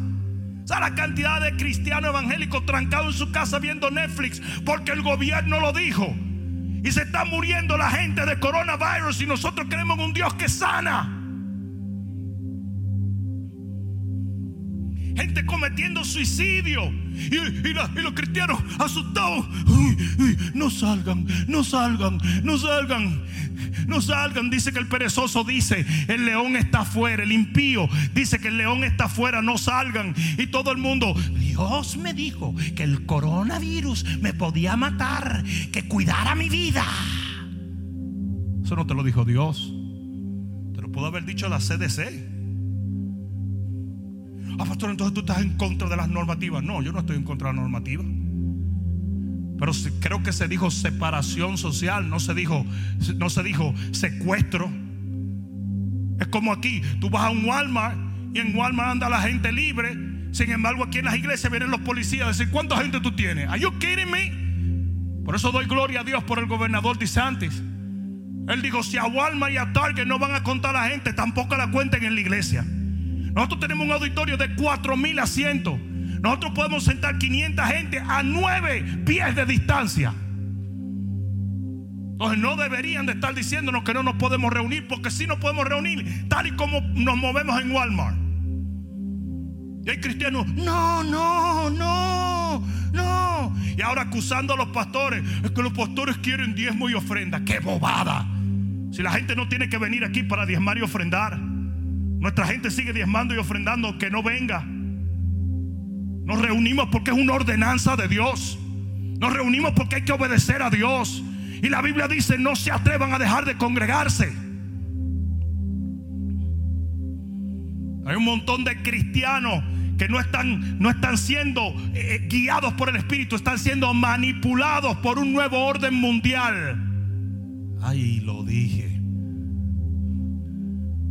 O la cantidad de cristianos evangélicos trancados en su casa viendo Netflix porque el gobierno lo dijo. Y se está muriendo la gente de coronavirus y nosotros creemos en un Dios que sana. Gente cometiendo suicidio. Y, los cristianos asustados. No salgan, no salgan, no salgan. No salgan, dice que el perezoso dice, el león está afuera, el impío dice que el león está afuera, no salgan. Y todo el mundo, Dios me dijo que el coronavirus me podía matar, que cuidara mi vida. Eso no te lo dijo Dios. Te lo pudo haber dicho la CDC. Ah, pastor, entonces tú estás en contra de las normativas. No, yo no estoy en contra de las normativas. Pero creo que se dijo separación social, no se dijo, no se dijo secuestro. Es como aquí, tú vas a un Walmart y en Walmart anda la gente libre. Sin embargo, aquí en las iglesias vienen los policías a decir, ¿cuánta gente tú tienes? ¿Are you kidding me? Por eso doy gloria a Dios por el gobernador DeSantis. Él dijo, si a Walmart y a Target no van a contar a la gente, tampoco la cuenten en la iglesia. Nosotros tenemos un auditorio de 4 mil asientos. Nosotros podemos sentar 500 gente a 9 pies de distancia. Entonces no deberían de estar diciéndonos que no nos podemos reunir, porque si nos podemos reunir tal y como nos movemos en Walmart. Y hay cristianos, no, no, no, no. Y ahora acusando a los pastores, es que los pastores quieren diezmo y ofrenda. ¡Qué bobada! Si la gente no tiene que venir aquí para diezmar y ofrendar. Nuestra gente sigue diezmando y ofrendando, que no venga. Nos reunimos porque es una ordenanza de Dios. Nos reunimos porque hay que obedecer a Dios. Y la Biblia dice, no se atrevan a dejar de congregarse. Hay un montón de cristianos que no están, no están siendo eh, eh, guiados por el Espíritu, están siendo manipulados por un nuevo orden mundial. Ay, lo dije.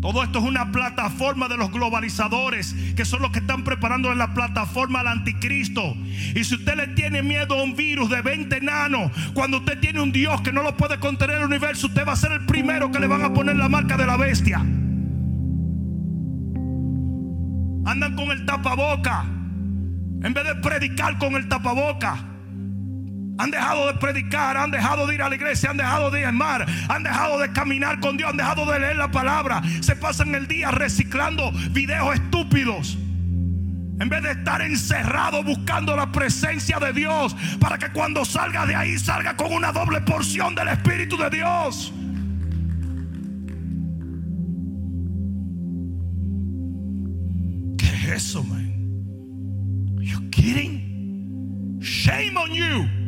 Todo esto es una plataforma de los globalizadores, que son los que están preparando la plataforma al anticristo. Y si usted le tiene miedo a un virus de 20 enanos, cuando usted tiene un Dios que no lo puede contener el universo, usted va a ser el primero que le van a poner la marca de la bestia. Andan con el tapaboca, en vez de predicar con el tapaboca. Han dejado de predicar, han dejado de ir a la iglesia, han dejado de amar, han dejado de caminar con Dios, han dejado de leer la palabra. Se pasan el día reciclando videos estúpidos. En vez de estar encerrado buscando la presencia de Dios para que cuando salga de ahí salga con una doble porción del Espíritu de Dios. ¿Qué es eso, man? you kidding? Shame on you.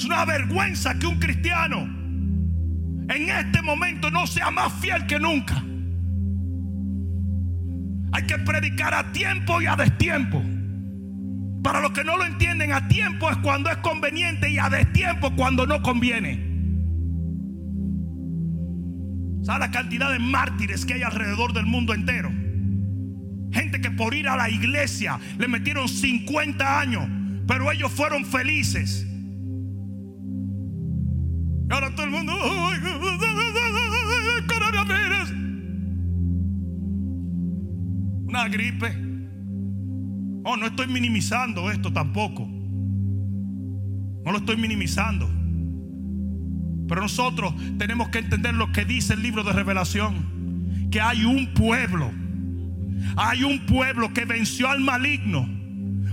Es una vergüenza que un cristiano en este momento no sea más fiel que nunca. Hay que predicar a tiempo y a destiempo. Para los que no lo entienden, a tiempo es cuando es conveniente y a destiempo cuando no conviene. ¿Sabe la cantidad de mártires que hay alrededor del mundo entero? Gente que por ir a la iglesia le metieron 50 años, pero ellos fueron felices. Ahora todo el mundo, coronavirus. Una gripe. Oh, no estoy minimizando esto tampoco. No lo estoy minimizando. Pero nosotros tenemos que entender lo que dice el libro de revelación. Que hay un pueblo. Hay un pueblo que venció al maligno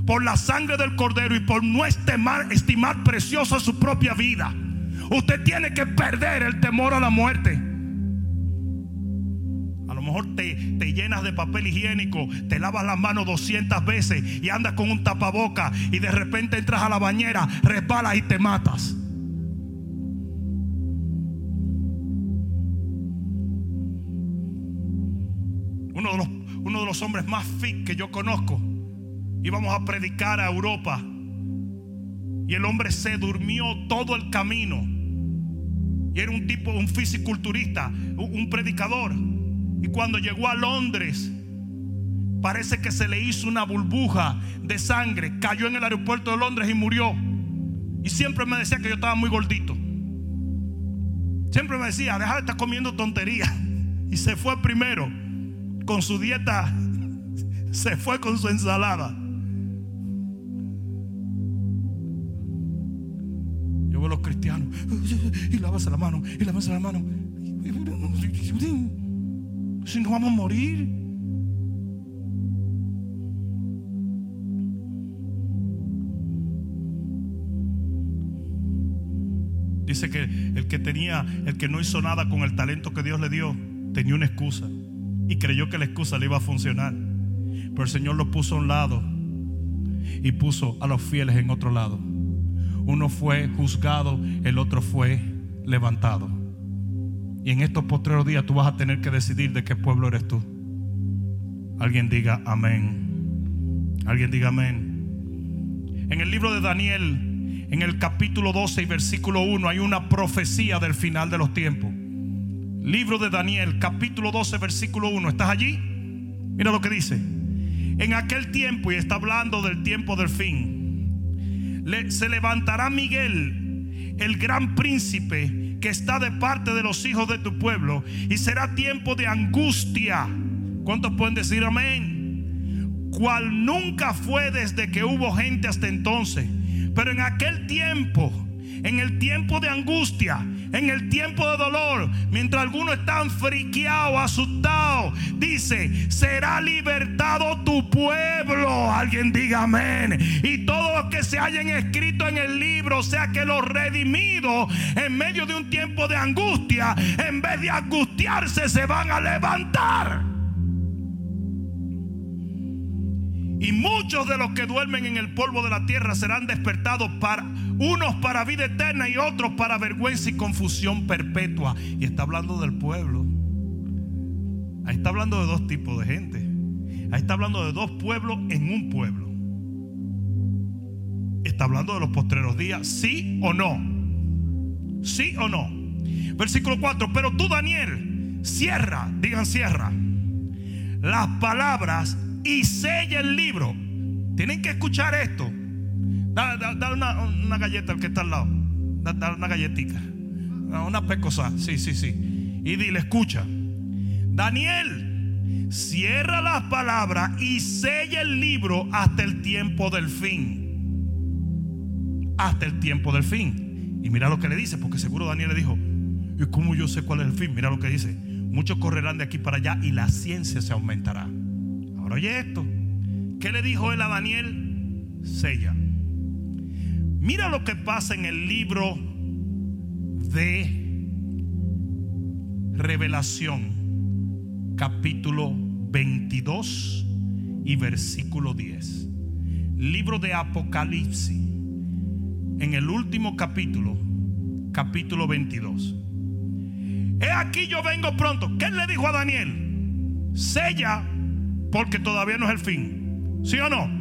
por la sangre del cordero y por no estimar, estimar preciosa su propia vida. Usted tiene que perder el temor a la muerte. A lo mejor te, te, llenas de papel higiénico, te lavas las manos 200 veces y andas con un tapaboca y de repente entras a la bañera, resbalas y te matas. Uno de los, uno de los hombres más fit que yo conozco, íbamos a predicar a Europa y el hombre se durmió todo el camino y era un tipo, un fisiculturista, un predicador. Y cuando llegó a Londres, parece que se le hizo una burbuja de sangre, cayó en el aeropuerto de Londres y murió. Y siempre me decía que yo estaba muy gordito. Siempre me decía, deja de estar comiendo tonterías. Y se fue primero con su dieta, se fue con su ensalada. Yo veo a los cristianos y lávase la mano, y lávase la mano. Si no vamos a morir. Dice que el que tenía, el que no hizo nada con el talento que Dios le dio, tenía una excusa y creyó que la excusa le iba a funcionar. Pero el Señor lo puso a un lado y puso a los fieles en otro lado. Uno fue juzgado, el otro fue levantado. Y en estos postreros días tú vas a tener que decidir de qué pueblo eres tú. Alguien diga amén. Alguien diga amén. En el libro de Daniel, en el capítulo 12 y versículo 1, hay una profecía del final de los tiempos. Libro de Daniel, capítulo 12, versículo 1. ¿Estás allí? Mira lo que dice. En aquel tiempo, y está hablando del tiempo del fin, se levantará Miguel, el gran príncipe que está de parte de los hijos de tu pueblo, y será tiempo de angustia. ¿Cuántos pueden decir amén? Cual nunca fue desde que hubo gente hasta entonces. Pero en aquel tiempo, en el tiempo de angustia, en el tiempo de dolor, mientras algunos están friqueados, asustados, dice, será libertado tu pueblo. Alguien diga amén. Y todos los que se hayan escrito en el libro, o sea que los redimidos en medio de un tiempo de angustia, en vez de angustiarse, se van a levantar. Y muchos de los que duermen en el polvo de la tierra serán despertados para unos para vida eterna y otros para vergüenza y confusión perpetua. Y está hablando del pueblo. Ahí está hablando de dos tipos de gente. Ahí está hablando de dos pueblos en un pueblo. Está hablando de los postreros días, sí o no. Sí o no. Versículo 4. Pero tú, Daniel, cierra, digan cierra, las palabras y sella el libro. Tienen que escuchar esto. Dale, una, galleta al que está al lado. Dale una galletita. Una pecosa. Sí, sí, sí. Y dile, escucha. Daniel, cierra las palabras y sella el libro hasta el tiempo del fin. Hasta el tiempo del fin. Y mira lo que le dice, porque seguro Daniel le dijo, ¿y cómo yo sé cuál es el fin? Mira lo que dice. Muchos correrán de aquí para allá y la ciencia se aumentará oye esto. ¿Qué le dijo él a Daniel? Sella. Mira lo que pasa en el libro de Revelación, capítulo 22 y versículo 10. Libro de Apocalipsis, en el último capítulo, capítulo 22. He aquí yo vengo pronto. ¿Qué le dijo a Daniel? Sella porque todavía no es el fin. ¿Sí o no?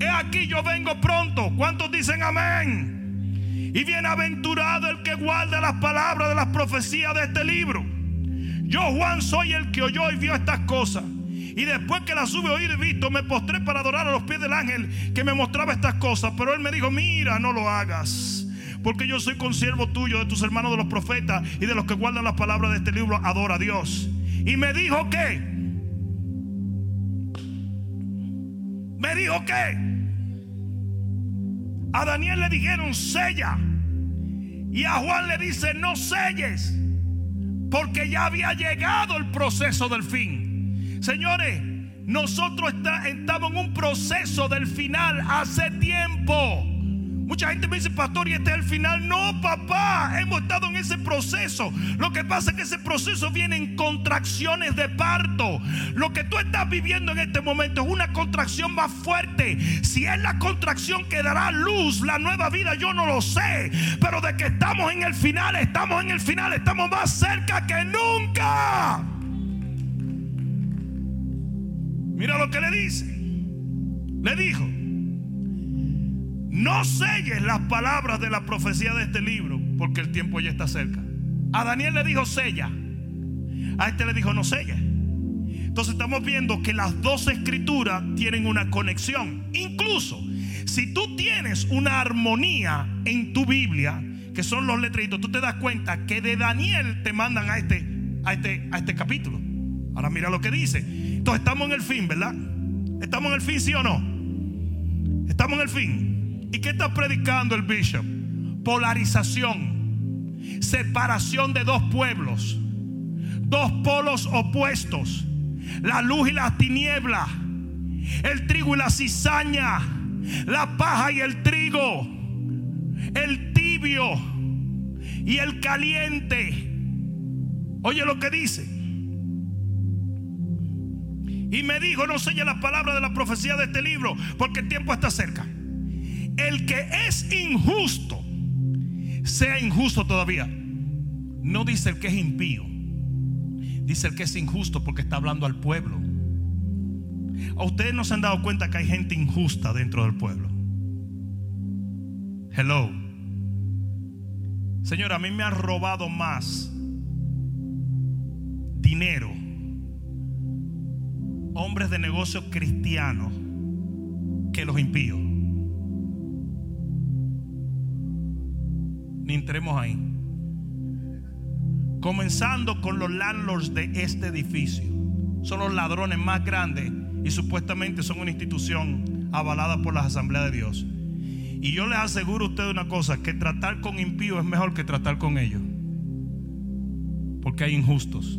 He aquí yo vengo pronto. ¿Cuántos dicen amén? Y bienaventurado el que guarda las palabras de las profecías de este libro. Yo, Juan, soy el que oyó y vio estas cosas. Y después que las hube oído y visto, me postré para adorar a los pies del ángel que me mostraba estas cosas. Pero él me dijo, mira, no lo hagas. Porque yo soy consiervo tuyo, de tus hermanos de los profetas y de los que guardan las palabras de este libro, adora a Dios. Y me dijo que me dijo que a Daniel le dijeron sella y a Juan le dice no selles porque ya había llegado el proceso del fin. Señores, nosotros estamos en un proceso del final hace tiempo. Mucha gente me dice, pastor, y este es el final. No, papá, hemos estado en ese proceso. Lo que pasa es que ese proceso viene en contracciones de parto. Lo que tú estás viviendo en este momento es una contracción más fuerte. Si es la contracción que dará luz, la nueva vida, yo no lo sé. Pero de que estamos en el final, estamos en el final, estamos más cerca que nunca. Mira lo que le dice. Le dijo. No selles las palabras de la profecía de este libro, porque el tiempo ya está cerca. A Daniel le dijo sella, a este le dijo no sella. Entonces estamos viendo que las dos escrituras tienen una conexión. Incluso si tú tienes una armonía en tu Biblia, que son los letritos, tú te das cuenta que de Daniel te mandan a este, a este, a este capítulo. Ahora mira lo que dice. Entonces estamos en el fin, ¿verdad? ¿Estamos en el fin, sí o no? Estamos en el fin. ¿Y qué está predicando el bishop? Polarización, separación de dos pueblos, dos polos opuestos, la luz y la tiniebla, el trigo y la cizaña, la paja y el trigo, el tibio y el caliente. Oye lo que dice. Y me dijo, no selle las palabras de la profecía de este libro, porque el tiempo está cerca. El que es injusto, sea injusto todavía. No dice el que es impío. Dice el que es injusto porque está hablando al pueblo. A ustedes no se han dado cuenta que hay gente injusta dentro del pueblo. Hello. Señor, a mí me ha robado más dinero hombres de negocios cristianos que los impíos. Entremos ahí. Comenzando con los landlords de este edificio. Son los ladrones más grandes y supuestamente son una institución avalada por la Asamblea de Dios. Y yo les aseguro a ustedes una cosa, que tratar con impíos es mejor que tratar con ellos. Porque hay injustos.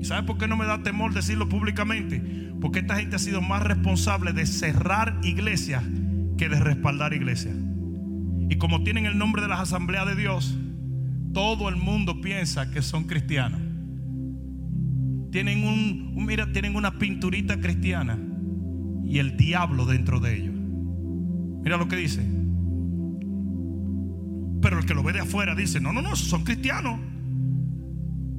¿Y sabe por qué no me da temor decirlo públicamente? Porque esta gente ha sido más responsable de cerrar iglesias que de respaldar iglesias. Y como tienen el nombre de las asambleas de Dios, todo el mundo piensa que son cristianos. Tienen un, mira, tienen una pinturita cristiana y el diablo dentro de ellos. Mira lo que dice. Pero el que lo ve de afuera dice, no, no, no, son cristianos.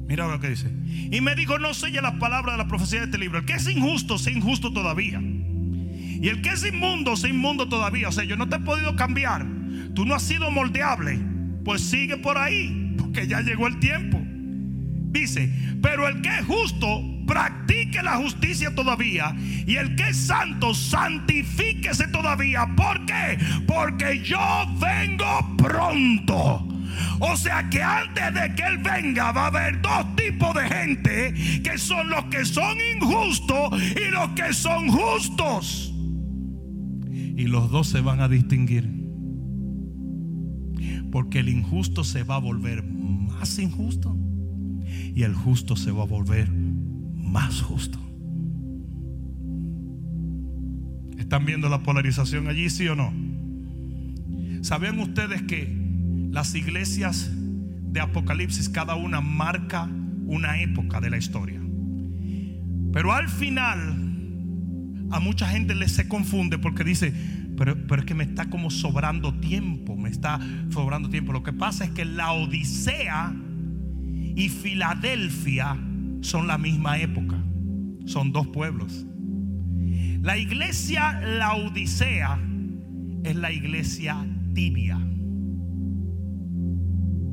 Mira lo que dice. Y me dijo, no selle las palabras de la profecía de este libro. El que es injusto, sea injusto todavía. Y el que es inmundo, sea inmundo todavía. O sea, yo no te he podido cambiar. Tú no has sido moldeable. Pues sigue por ahí, porque ya llegó el tiempo. Dice, pero el que es justo, practique la justicia todavía. Y el que es santo, santifíquese todavía. ¿Por qué? Porque yo vengo pronto. O sea que antes de que Él venga va a haber dos tipos de gente que son los que son injustos y los que son justos. Y los dos se van a distinguir. Porque el injusto se va a volver más injusto y el justo se va a volver más justo. ¿Están viendo la polarización allí, sí o no? ¿Saben ustedes que las iglesias de Apocalipsis, cada una marca una época de la historia? Pero al final, a mucha gente les se confunde porque dice, pero, pero, es que me está como sobrando tiempo, me está sobrando tiempo. Lo que pasa es que la Odisea y Filadelfia son la misma época. Son dos pueblos. La iglesia La Odisea es la iglesia tibia.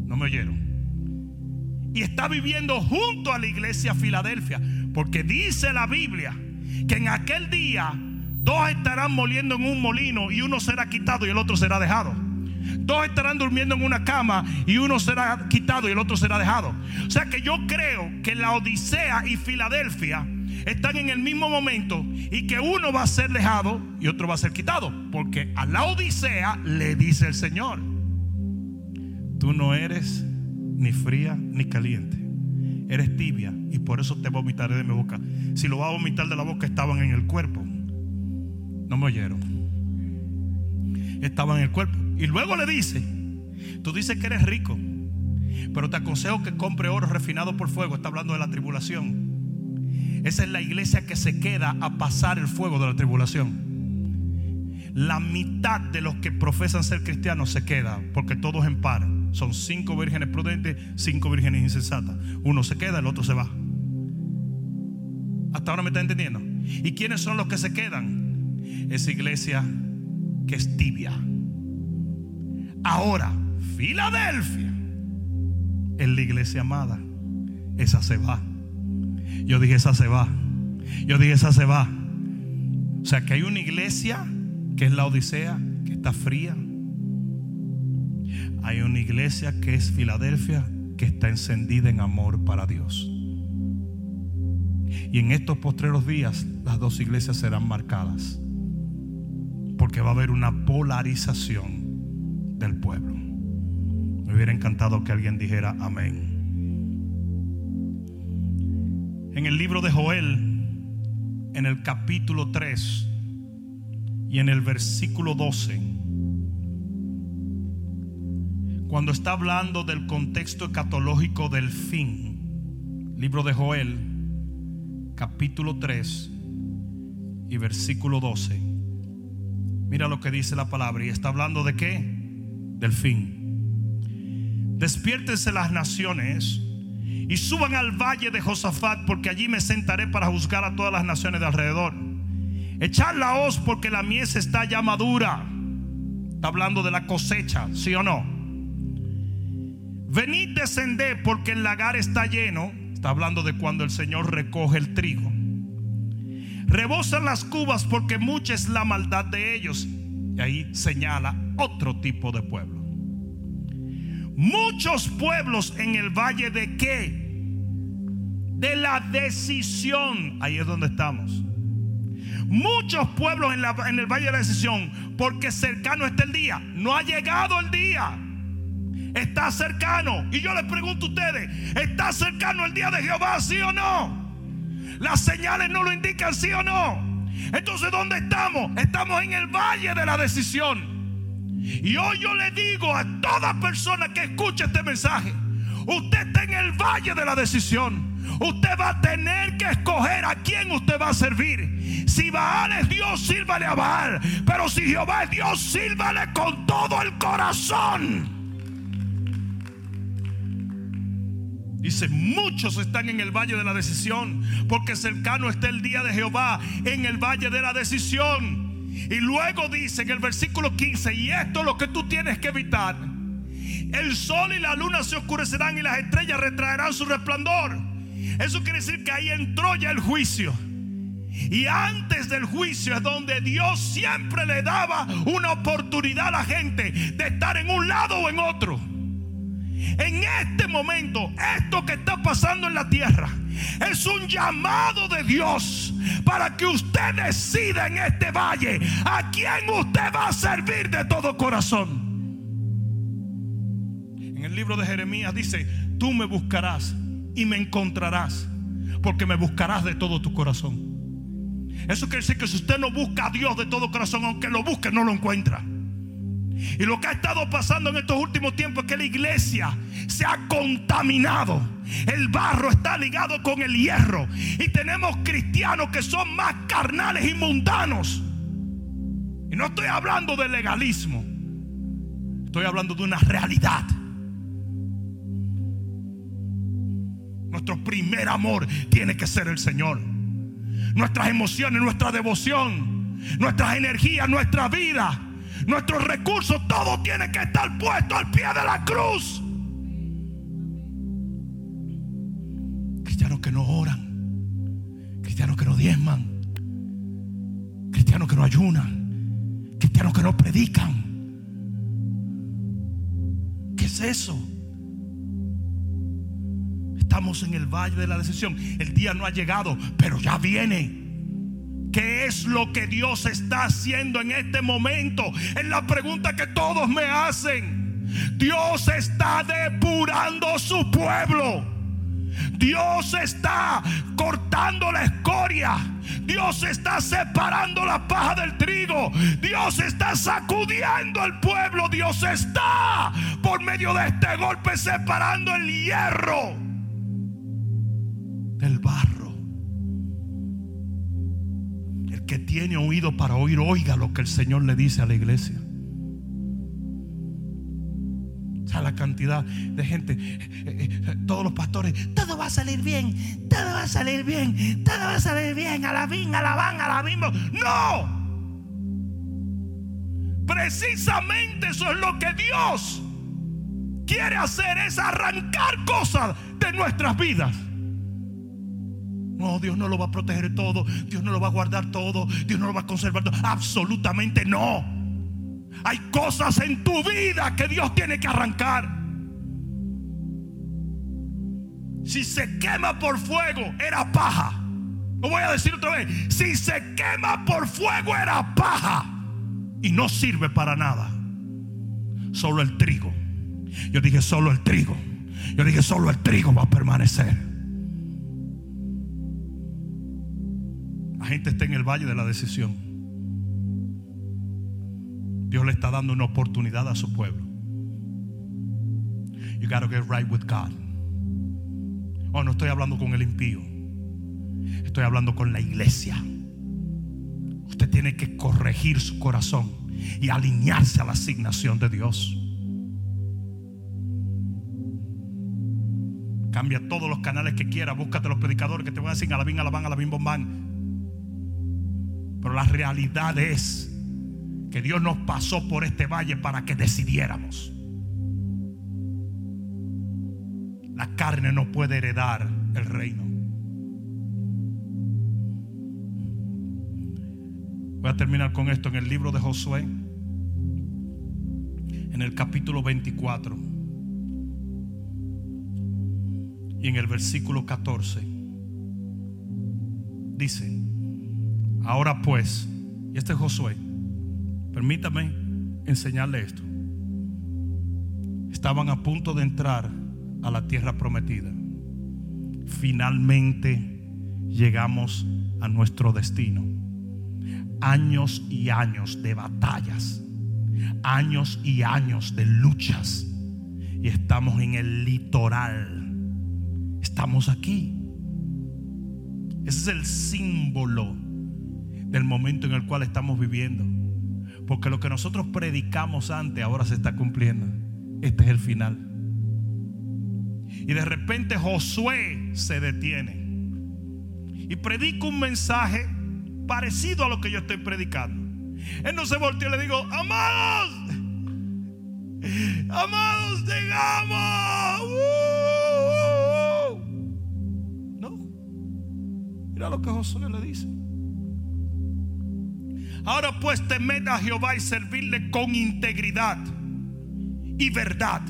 No me oyeron. Y está viviendo junto a la iglesia Filadelfia. Porque dice la Biblia que en aquel día dos estarán moliendo en un molino y uno será quitado y el otro será dejado. Dos estarán durmiendo en una cama y uno será quitado y el otro será dejado. O sea que yo creo que la Odisea y Filadelfia están en el mismo momento y que uno va a ser dejado y otro va a ser quitado. Porque a la Odisea le dice el Señor, tú no eres ni fría ni caliente. Eres tibia y por eso te vomitaré de mi boca. Si lo va a vomitar de la boca estaban en el cuerpo. No me oyeron estaba en el cuerpo. Y luego le dice, tú dices que eres rico, pero te aconsejo que compre oro refinado por fuego. Está hablando de la tribulación. Esa es la iglesia que se queda a pasar el fuego de la tribulación. La mitad de los que profesan ser cristianos se queda porque todos en par. Son cinco vírgenes prudentes, cinco vírgenes insensatas. Uno se queda, el otro se va. Hasta ahora me está entendiendo. ¿Y quiénes son los que se quedan? Esa iglesia que es tibia. Ahora, Filadelfia es la iglesia amada. Esa se va. Yo dije, esa se va. Yo dije, esa se va. O sea, que hay una iglesia que es la Odisea, que está fría. Hay una iglesia que es Filadelfia, que está encendida en amor para Dios. Y en estos postreros días las dos iglesias serán marcadas. Porque va a haber una polarización del pueblo. Me hubiera encantado que alguien dijera amén. En el libro de Joel, en el capítulo 3 y en el versículo 12, cuando está hablando del contexto escatológico del fin, libro de Joel, capítulo 3 y versículo 12. Mira lo que dice la palabra y está hablando de qué? Del fin. Despiértense las naciones y suban al valle de Josafat porque allí me sentaré para juzgar a todas las naciones de alrededor. Echad la hoz porque la mies está ya madura. Está hablando de la cosecha, ¿sí o no? Venid, descended porque el lagar está lleno. Está hablando de cuando el Señor recoge el trigo. Rebosan las cubas porque mucha es la maldad de ellos. Y ahí señala otro tipo de pueblo. Muchos pueblos en el valle de qué? De la decisión. Ahí es donde estamos. Muchos pueblos en, en, el valle de la decisión, porque cercano está el día. No ha llegado el día está cercano. Y yo les pregunto a ustedes, ¿está cercano el día de Jehová, sí o no? Las señales no lo indican, sí o no. Entonces, ¿dónde estamos? Estamos en el valle de la decisión. Y hoy yo le digo a toda persona que escuche este mensaje, usted está en el valle de la decisión. Usted va a tener que escoger a quién usted va a servir. Si Baal es Dios, sírvale a Baal. Pero si Jehová es Dios, sírvale con todo el corazón. Dice, muchos están en el valle de la decisión, porque cercano está el día de Jehová en el valle de la decisión. Y luego dice en el versículo 15, y esto es lo que tú tienes que evitar. El sol y la luna se oscurecerán y las estrellas retraerán su resplandor. Eso quiere decir que ahí entró ya el juicio. Y antes del juicio es donde Dios siempre le daba una oportunidad a la gente de estar en un lado o en otro. En este momento, esto que está pasando en la tierra es un llamado de Dios para que usted decida en este valle a quién usted va a servir de todo corazón. En el libro de Jeremías dice, tú me buscarás y me encontrarás, porque me buscarás de todo tu corazón. Eso quiere decir que si usted no busca a Dios de todo corazón, aunque lo busque, no lo encuentra. Y lo que ha estado pasando en estos últimos tiempos es que la iglesia se ha contaminado. El barro está ligado con el hierro. Y tenemos cristianos que son más carnales y mundanos. Y no estoy hablando de legalismo. Estoy hablando de una realidad. Nuestro primer amor tiene que ser el Señor. Nuestras emociones, nuestra devoción, nuestras energías, nuestra vida nuestros recursos, todo tiene que estar puesto al pie de la cruz. Cristianos que no oran, cristianos que no diezman, cristianos que no ayunan, cristianos que no predican. ¿Qué es eso? Estamos en el valle de la decisión. El día no ha llegado, pero ya viene. ¿Qué es lo que Dios está haciendo en este momento? Es la pregunta que todos me hacen. Dios está depurando su pueblo. Dios está cortando la escoria. Dios está separando la paja del trigo. Dios está sacudiendo al pueblo. Dios está por medio de este golpe separando el hierro del barro. Que tiene oído para oír, oiga lo que el Señor le dice a la iglesia. O sea, la cantidad de gente, eh, eh, todos los pastores, todo va a salir bien, todo va a salir bien, todo va a salir bien, a la vin, a la van, a la. No. Precisamente eso es lo que Dios quiere hacer, es arrancar cosas de nuestras vidas. No, Dios no lo va a proteger todo. Dios no lo va a guardar todo. Dios no lo va a conservar todo. Absolutamente no. Hay cosas en tu vida que Dios tiene que arrancar. Si se quema por fuego, era paja. Lo voy a decir otra vez. Si se quema por fuego, era paja. Y no sirve para nada. Solo el trigo. Yo dije solo el trigo. Yo dije solo el trigo va a permanecer. Gente está en el valle de la decisión. Dios le está dando una oportunidad a su pueblo. You got to get right with God. Oh, no estoy hablando con el impío. Estoy hablando con la iglesia. Usted tiene que corregir su corazón y alinearse a la asignación de Dios. Cambia todos los canales que quiera. Búscate los predicadores que te van a decir alabín, alabán, alabín, bombán. Pero la realidad es que Dios nos pasó por este valle para que decidiéramos. La carne no puede heredar el reino. Voy a terminar con esto en el libro de Josué, en el capítulo 24 y en el versículo 14. Dice, ahora pues, y este es Josué, permítame enseñarle esto. Estaban a punto de entrar a la tierra prometida. Finalmente llegamos a nuestro destino. Años y años de batallas, años y años de luchas. Y estamos en el litoral. Estamos aquí. Ese es el símbolo del momento en el cual estamos viviendo. Porque lo que nosotros predicamos antes ahora se está cumpliendo. Este es el final. Y de repente Josué se detiene. Y predica un mensaje parecido a lo que yo estoy predicando. Él no se volteó y le digo, amados, amados, llegamos. No. Mira lo que Josué le dice. Ahora pues temed a Jehová y servirle con integridad y verdad.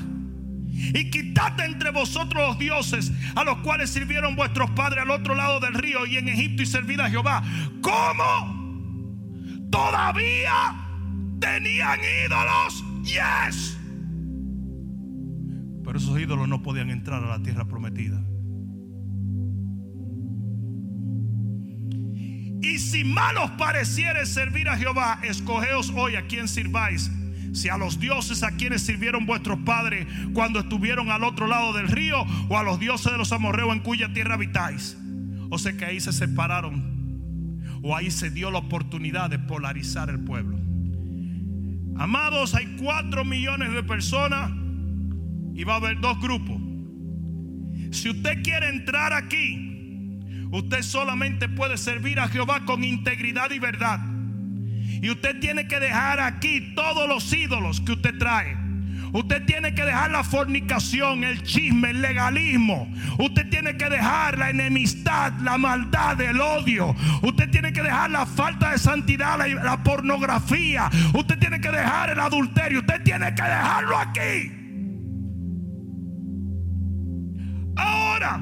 Y quitad entre vosotros los dioses a los cuales sirvieron vuestros padres al otro lado del río y en Egipto y servid a Jehová. ¿Cómo? Todavía tenían ídolos. Yes. Pero esos ídolos no podían entrar a la tierra prometida. Y si mal os pareciere servir a Jehová, escogeos hoy a quien sirváis. Si a los dioses a quienes sirvieron vuestros padres cuando estuvieron al otro lado del río, o a los dioses de los amorreos en cuya tierra habitáis. O sea que ahí se separaron, o ahí se dio la oportunidad de polarizar el pueblo. Amados, hay cuatro millones de personas y va a haber dos grupos. Si usted quiere entrar aquí, Usted solamente puede servir a Jehová con integridad y verdad. Y usted tiene que dejar aquí todos los ídolos que usted trae. Usted tiene que dejar la fornicación, el chisme, el legalismo. Usted tiene que dejar la enemistad, la maldad, el odio. Usted tiene que dejar la falta de santidad, la, pornografía. Usted tiene que dejar el adulterio. Usted tiene que dejarlo aquí. Ahora,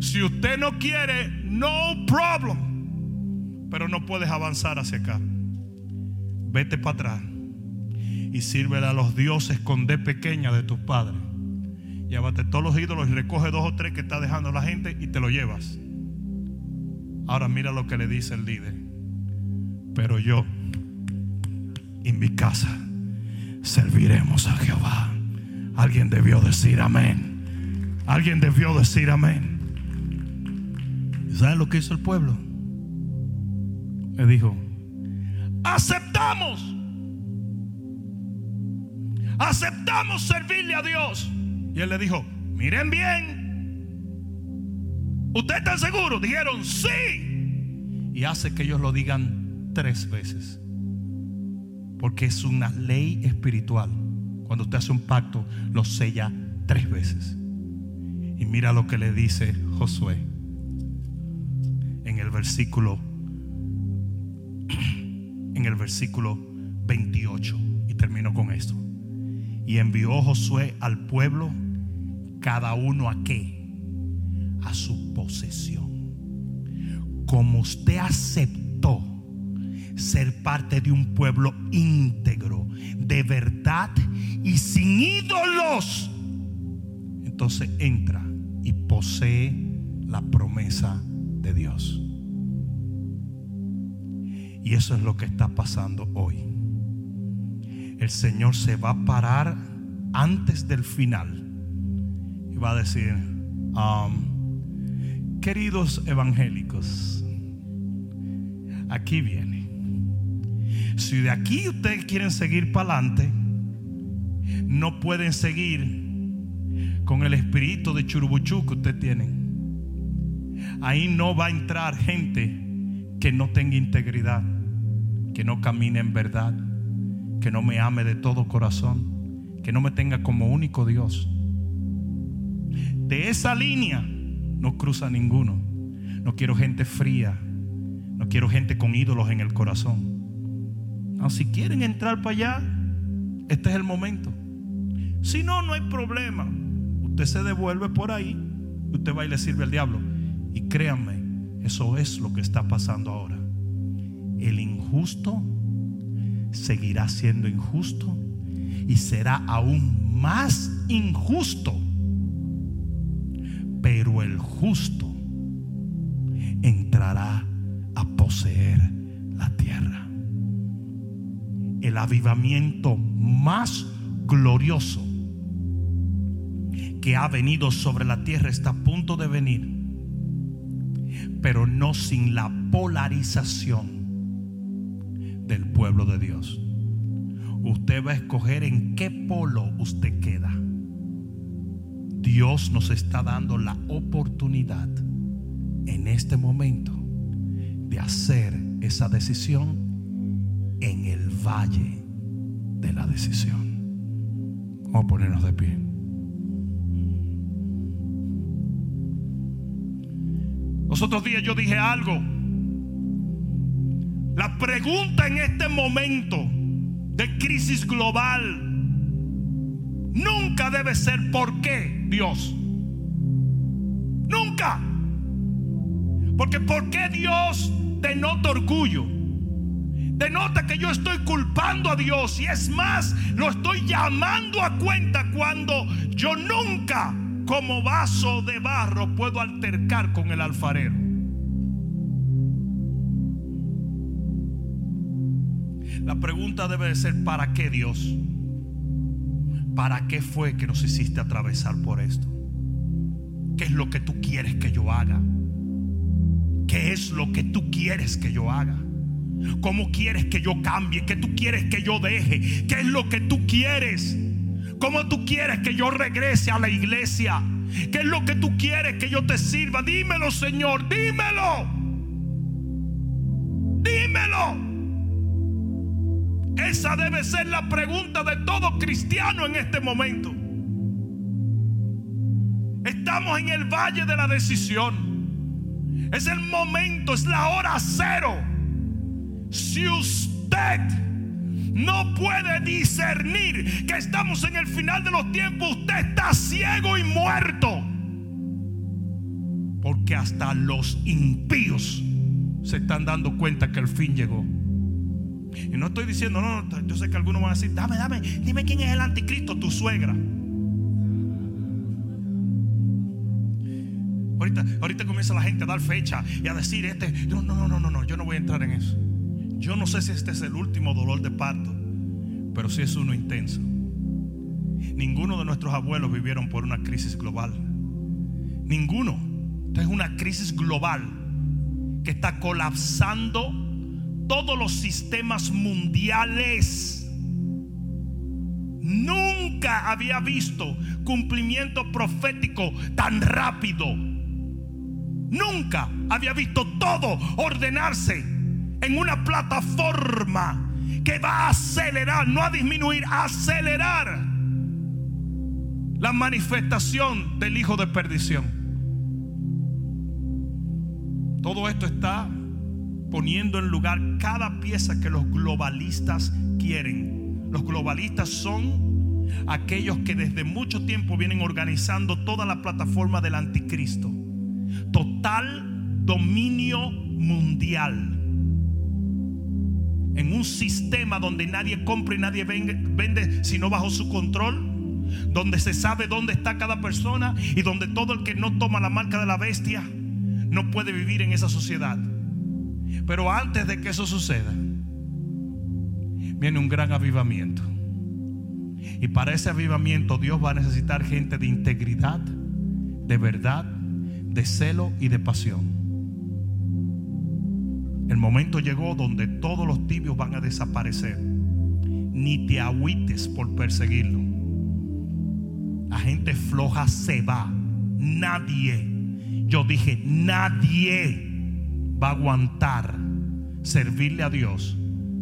si usted no quiere, no problem. Pero no puedes avanzar hacia acá. Vete para atrás y sírvele a los dioses con D pequeña de tus padres. Llévate todos los ídolos y recoge dos o tres que está dejando la gente y te lo llevas. Ahora mira lo que le dice el líder. Pero yo en mi casa serviremos a Jehová. Alguien debió decir amén. Alguien debió decir amén. ¿Saben lo que hizo el pueblo? Le dijo, aceptamos. Aceptamos servirle a Dios. Y él le dijo, miren bien. ¿Ustedes están seguros? Dijeron, sí. Y hace que ellos lo digan tres veces. Porque es una ley espiritual. Cuando usted hace un pacto, lo sella tres veces. Y mira lo que le dice Josué en el versículo en el versículo 28 y termino con esto. Y envió Josué al pueblo cada uno a qué? A su posesión. Como usted aceptó ser parte de un pueblo íntegro, de verdad y sin ídolos, entonces entra y posee la promesa Dios. Y eso es lo que está pasando hoy. El Señor se va a parar antes del final y va a decir, um, queridos evangélicos, aquí viene. Si de aquí ustedes quieren seguir para adelante, no pueden seguir con el espíritu de churubuchú que ustedes tienen. Ahí no va a entrar gente que no tenga integridad, que no camine en verdad, que no me ame de todo corazón, que no me tenga como único Dios. De esa línea no cruza ninguno. No quiero gente fría, no quiero gente con ídolos en el corazón. Si quieren entrar para allá, este es el momento. Si no, no hay problema. Usted se devuelve por ahí, usted va y le sirve al diablo. Y créanme, eso es lo que está pasando ahora. El injusto seguirá siendo injusto y será aún más injusto. Pero el justo entrará a poseer la tierra. El avivamiento más glorioso que ha venido sobre la tierra está a punto de venir pero no sin la polarización del pueblo de Dios. Usted va a escoger en qué polo usted queda. Dios nos está dando la oportunidad en este momento de hacer esa decisión en el valle de la decisión. Vamos a ponernos de pie. Los otros días yo dije algo. La pregunta en este momento de crisis global nunca debe ser ¿por qué Dios? Nunca. Porque ¿por qué Dios denota orgullo? Denota que yo estoy culpando a Dios y es más, lo estoy llamando a cuenta cuando yo nunca como vaso de barro puedo altercar con el alfarero. La pregunta debe de ser, ¿para qué Dios? ¿Para qué fue que nos hiciste atravesar por esto? ¿Qué es lo que tú quieres que yo haga? ¿Qué es lo que tú quieres que yo haga? ¿Cómo quieres que yo cambie? ¿Qué tú quieres que yo deje? ¿Qué es lo que tú quieres? ¿Cómo tú quieres que yo regrese a la iglesia? ¿Qué es lo que tú quieres que yo te sirva? Dímelo, Señor, dímelo. Dímelo. Esa debe ser la pregunta de todo cristiano en este momento. Estamos en el valle de la decisión. Es el momento, es la hora cero. Si usted no puede discernir que estamos en el final de los tiempos, usted está ciego y muerto. Porque hasta los impíos se están dando cuenta que el fin llegó. Y no estoy diciendo, no, no, yo sé que algunos van a decir, dame, dame, dime quién es el anticristo, tu suegra. Ahorita, ahorita comienza la gente a dar fecha y a decir, este, no, no, no, no, no, yo no voy a entrar en eso. Yo no sé si este es el último dolor de parto, pero sí es uno intenso. Ninguno de nuestros abuelos vivieron por una crisis global. Ninguno. Esta es una crisis global que está colapsando todos los sistemas mundiales. Nunca había visto cumplimiento profético tan rápido. Nunca había visto todo ordenarse en una plataforma que va a acelerar, no a disminuir, a acelerar la manifestación del Hijo de Perdición. Todo esto está poniendo en lugar cada pieza que los globalistas quieren. Los globalistas son aquellos que desde mucho tiempo vienen organizando toda la plataforma del anticristo. Total dominio mundial en un sistema donde nadie compra y nadie vende, sino bajo su control, donde se sabe dónde está cada persona y donde todo el que no toma la marca de la bestia no puede vivir en esa sociedad. Pero antes de que eso suceda, viene un gran avivamiento. Y para ese avivamiento Dios va a necesitar gente de integridad, de verdad, de celo y de pasión. El momento llegó donde todos los tibios van a desaparecer. Ni te agüites por perseguirlo. La gente floja se va. Nadie, yo dije, nadie va a aguantar servirle a Dios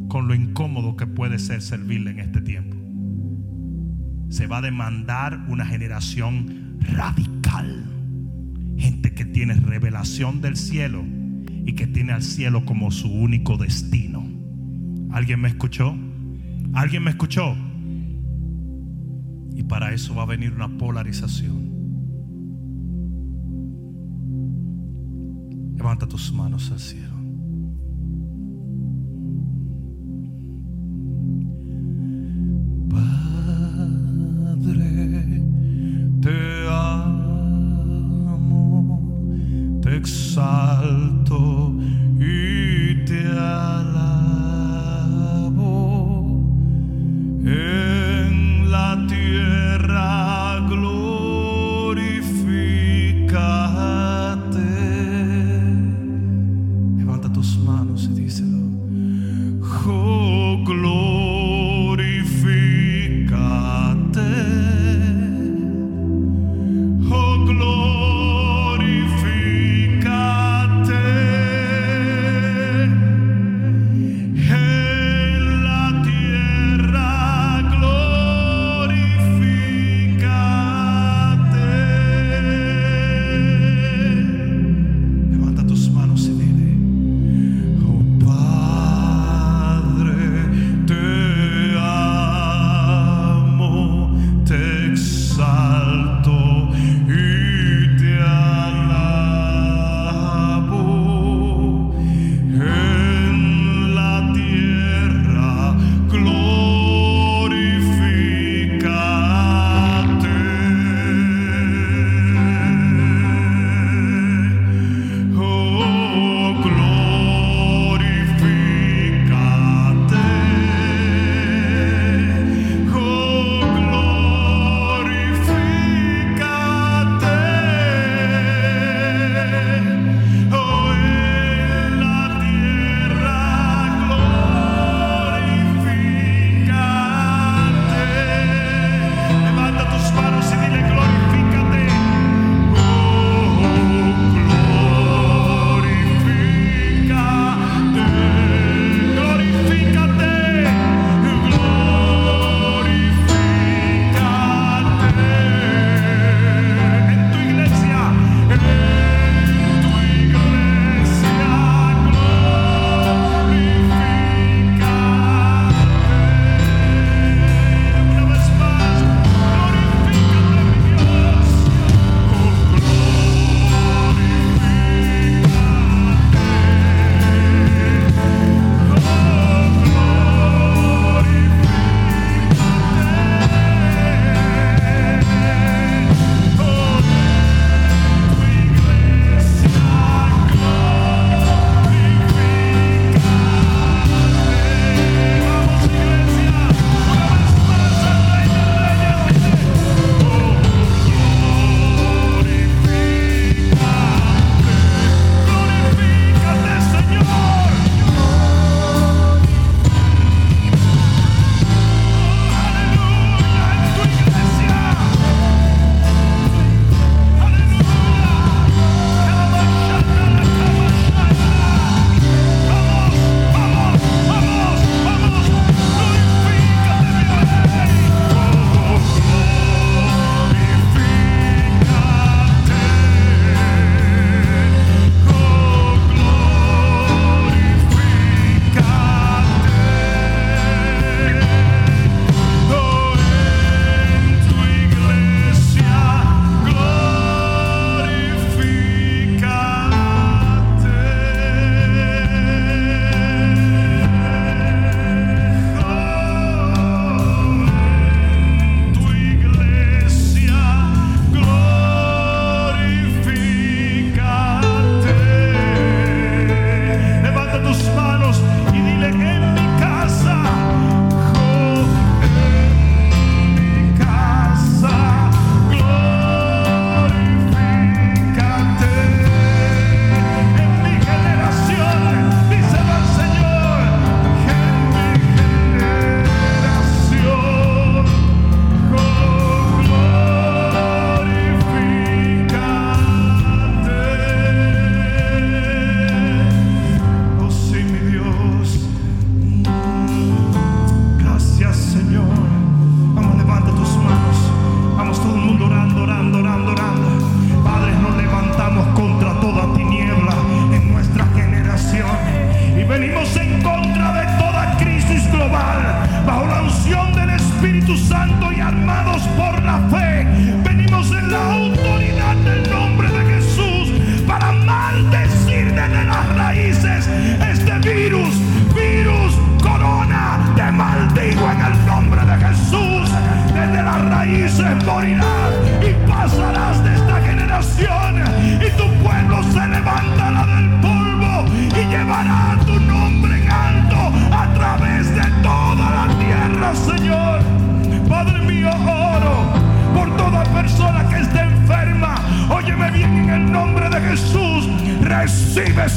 con lo incómodo que puede ser servirle en este tiempo. Se va a demandar una generación radical. Gente que tiene revelación del cielo y que tiene al cielo como su único destino. ¿Alguien me escuchó? ¿Alguien me escuchó? Y para eso va a venir una polarización. Levanta tus manos al cielo.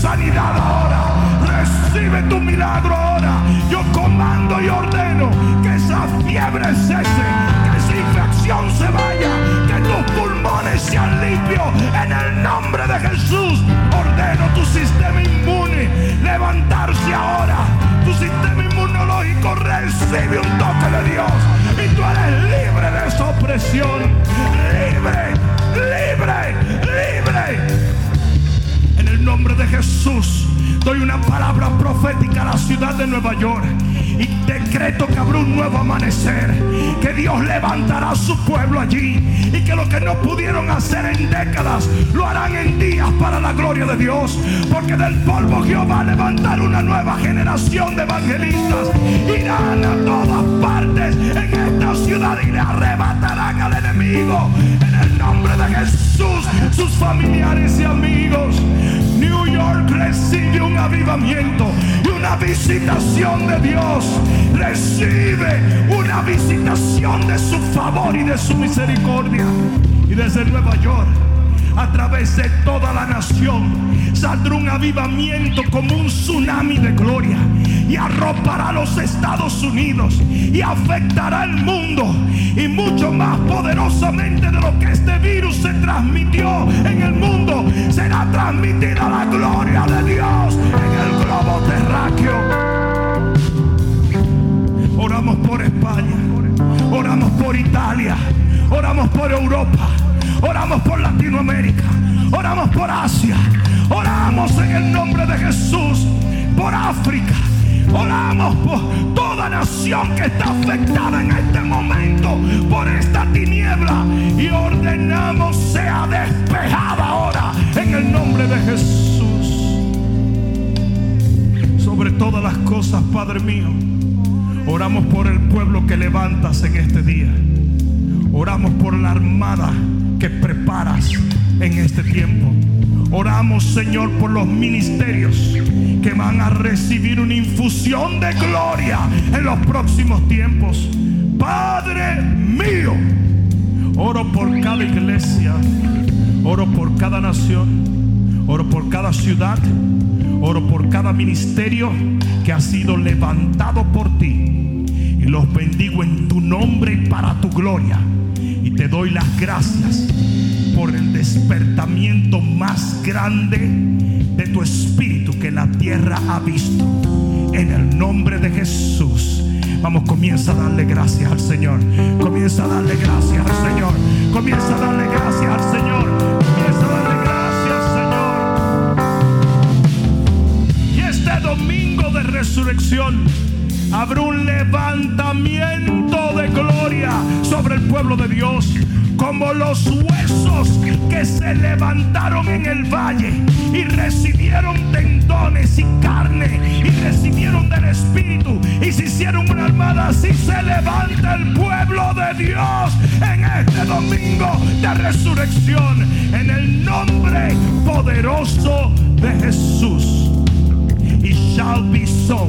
Sanidad ahora. Recibe tu milagro ahora. Yo comando y ordeno que esa fiebre cese, que esa infección se vaya, que tus pulmones sean limpios. En el nombre de Jesús, ordeno tu sistema inmune levantarse ahora. Tu sistema inmunológico recibe un toque de Dios y tú eres libre de esa opresión. Libre, libre, libre nombre de Jesús doy una palabra profética a la ciudad de Nueva York y decreto que habrá un nuevo amanecer, que Dios levantará a su pueblo allí y que lo que no pudieron hacer en décadas lo harán en días para la gloria de Dios, porque del polvo Jehová levantar una nueva generación de evangelistas, irán a todas partes en esta ciudad y le arrebatarán al enemigo en el nombre de Jesús, sus familiares y amigos. York recibe un avivamiento y una visitación de Dios. Recibe una visitación de su favor y de su misericordia. Y desde Nueva York a través de toda la nación. Saldrá un avivamiento como un tsunami de gloria y arropará los Estados Unidos y afectará al mundo y mucho más poderosamente de lo que este virus se transmitió en el mundo. Será transmitida la gloria de Dios en el globo terráqueo. Oramos por España, oramos por Italia, oramos por Europa Oramos por Latinoamérica. Oramos por Asia. Oramos en el nombre de Jesús por África. Oramos por toda nación que está afectada en este momento por esta tiniebla. Y ordenamos sea despejada ahora en el nombre de Jesús. Sobre todas las cosas, Padre mío, oramos por el pueblo que levantas en este día. Oramos por la armada que preparas en este tiempo. Oramos, Señor, por los ministerios que van a recibir una infusión de gloria en los próximos tiempos. Padre mío, oro por cada iglesia, oro por cada nación, oro por cada ciudad, oro por cada ministerio que ha sido levantado por ti. Y los bendigo en tu nombre y para tu gloria. Y te doy las gracias por el despertamiento más grande de tu espíritu que la tierra ha visto. En el nombre de Jesús. Vamos, comienza a darle gracias al Señor. Comienza a darle gracias al Señor. Comienza a darle gracias al Señor. Comienza a darle gracias, Señor. Y este domingo de resurrección habrá un levantamiento de gloria sobre el pueblo de Dios como los huesos que se levantaron en el valle y recibieron tendones y carne y recibieron del Espíritu y se hicieron una armada. Así se levanta el pueblo de Dios en este domingo de resurrección en el nombre poderoso de Jesús. Y shall be so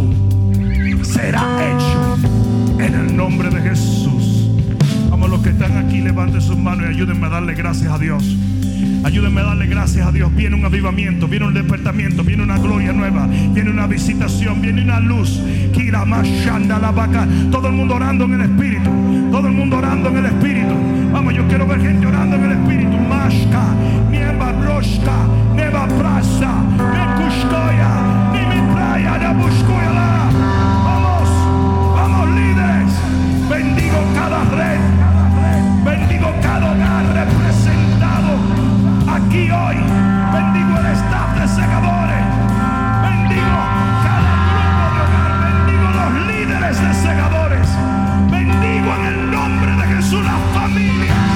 será hecho en el nombre de Jesús. Los que están aquí, levanten sus manos y ayúdenme a darle gracias a Dios. Ayúdenme a darle gracias a Dios. Viene un avivamiento, viene un despertamiento, viene una gloria nueva, viene una visitación, viene una luz. Todo el mundo orando en el espíritu. Todo el mundo orando en el espíritu. Vamos, yo quiero ver gente orando en el espíritu. Mashka, nieva broshka, neva prasa, me ni mi representado aquí hoy. Bendigo el staff de segadores. Bendigo cada grupo de hogar. Bendigo los líderes de segadores. Bendigo en el nombre de Jesús la familia.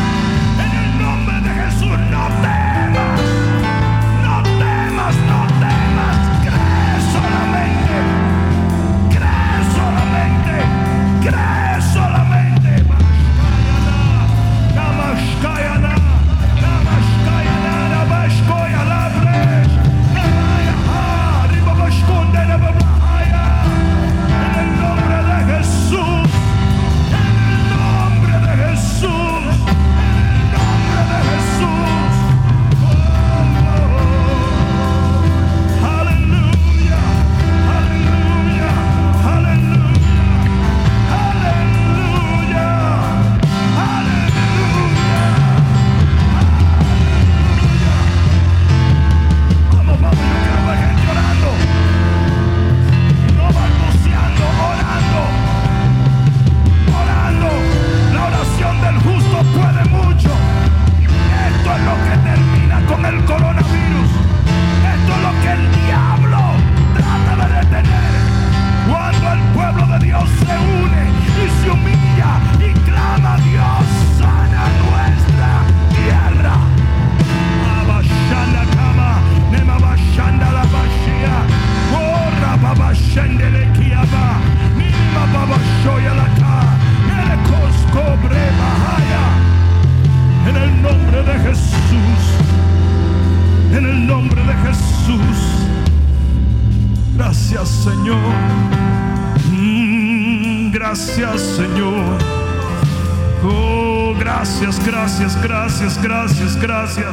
Gracias,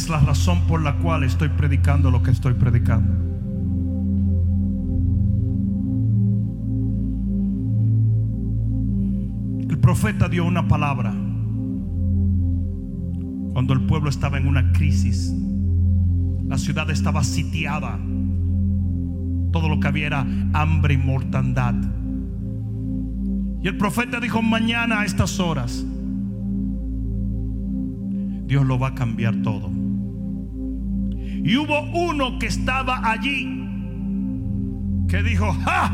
es la razón por la cual estoy predicando lo que estoy predicando. El profeta dio una palabra cuando el pueblo estaba en una crisis. La ciudad estaba sitiada. Todo lo que había era hambre y mortandad. Y el profeta dijo, mañana a estas horas, Dios lo va a cambiar todo. Y hubo uno que estaba allí que dijo, ¡ja!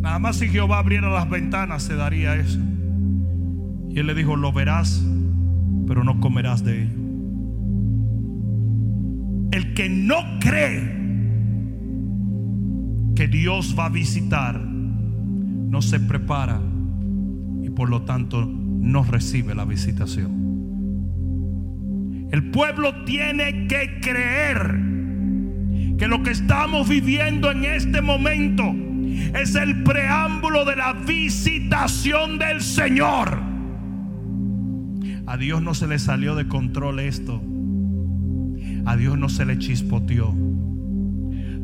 Nada más si Jehová abriera las ventanas se daría eso. Y él le dijo, lo verás, pero no comerás de ello. El que no cree que Dios va a visitar, no se prepara y por lo tanto no recibe la visitación. El pueblo tiene que creer que lo que estamos viviendo en este momento es el preámbulo de la visitación del Señor. A Dios no se le salió de control esto. A Dios no se le chispoteó.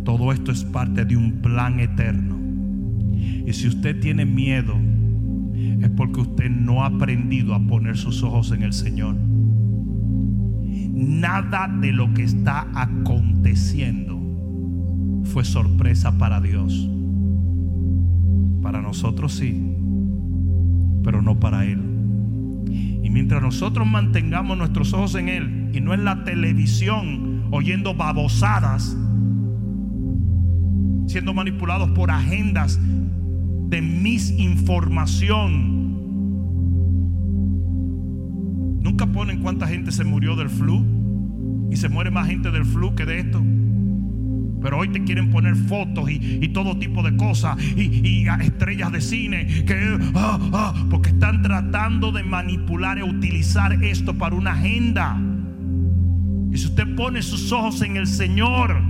Todo esto es parte de un plan eterno. Y si usted tiene miedo, es porque usted no ha aprendido a poner sus ojos en el Señor. Nada de lo que está aconteciendo fue sorpresa para Dios. Para nosotros sí, pero no para Él. Y mientras nosotros mantengamos nuestros ojos en Él y no en la televisión oyendo babosadas, siendo manipulados por agendas de misinformación. Nunca ponen cuánta gente se murió del flu y se muere más gente del flu que de esto. Pero hoy te quieren poner fotos y, y todo tipo de cosas y, y estrellas de cine que ah, ah, porque están tratando de manipular e utilizar esto para una agenda. Y si usted pone sus ojos en el Señor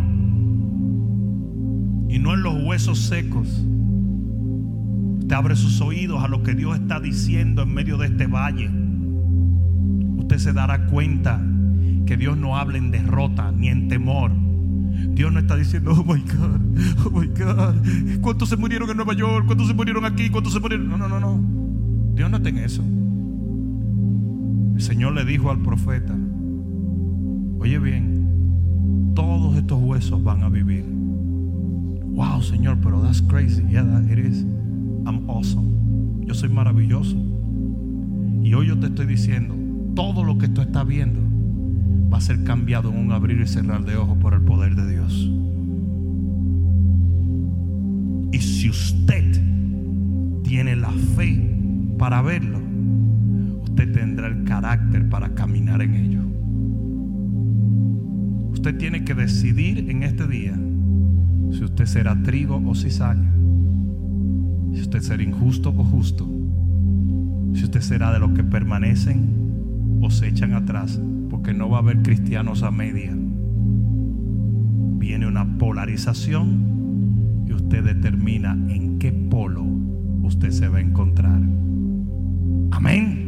y no en los huesos secos, usted abre sus oídos a lo que Dios está diciendo en medio de este valle. Usted se dará cuenta que Dios no habla en derrota ni en temor. Dios no está diciendo, oh my God, oh my God, ¿cuántos se murieron en Nueva York? ¿Cuántos se murieron aquí? ¿Cuántos se murieron? No, no, no, no. Dios no está en eso. El Señor le dijo al profeta, oye bien, todos estos huesos van a vivir. Wow, Señor, pero that's crazy. Yeah, that it is. I'm awesome. Yo soy maravilloso. Y hoy yo te estoy diciendo, todo lo que tú estás viendo va a ser cambiado en un abrir y cerrar de ojos por el poder de Dios. Y si usted tiene la fe para verlo, usted tendrá el carácter para caminar en ello. Usted tiene que decidir en este día si usted será trigo o cizaña, si usted será injusto o justo, si usted será de los que permanecen o se echan atrás, porque no va a haber cristianos a media. Viene una polarización y usted determina en qué polo usted se va a encontrar. Amén.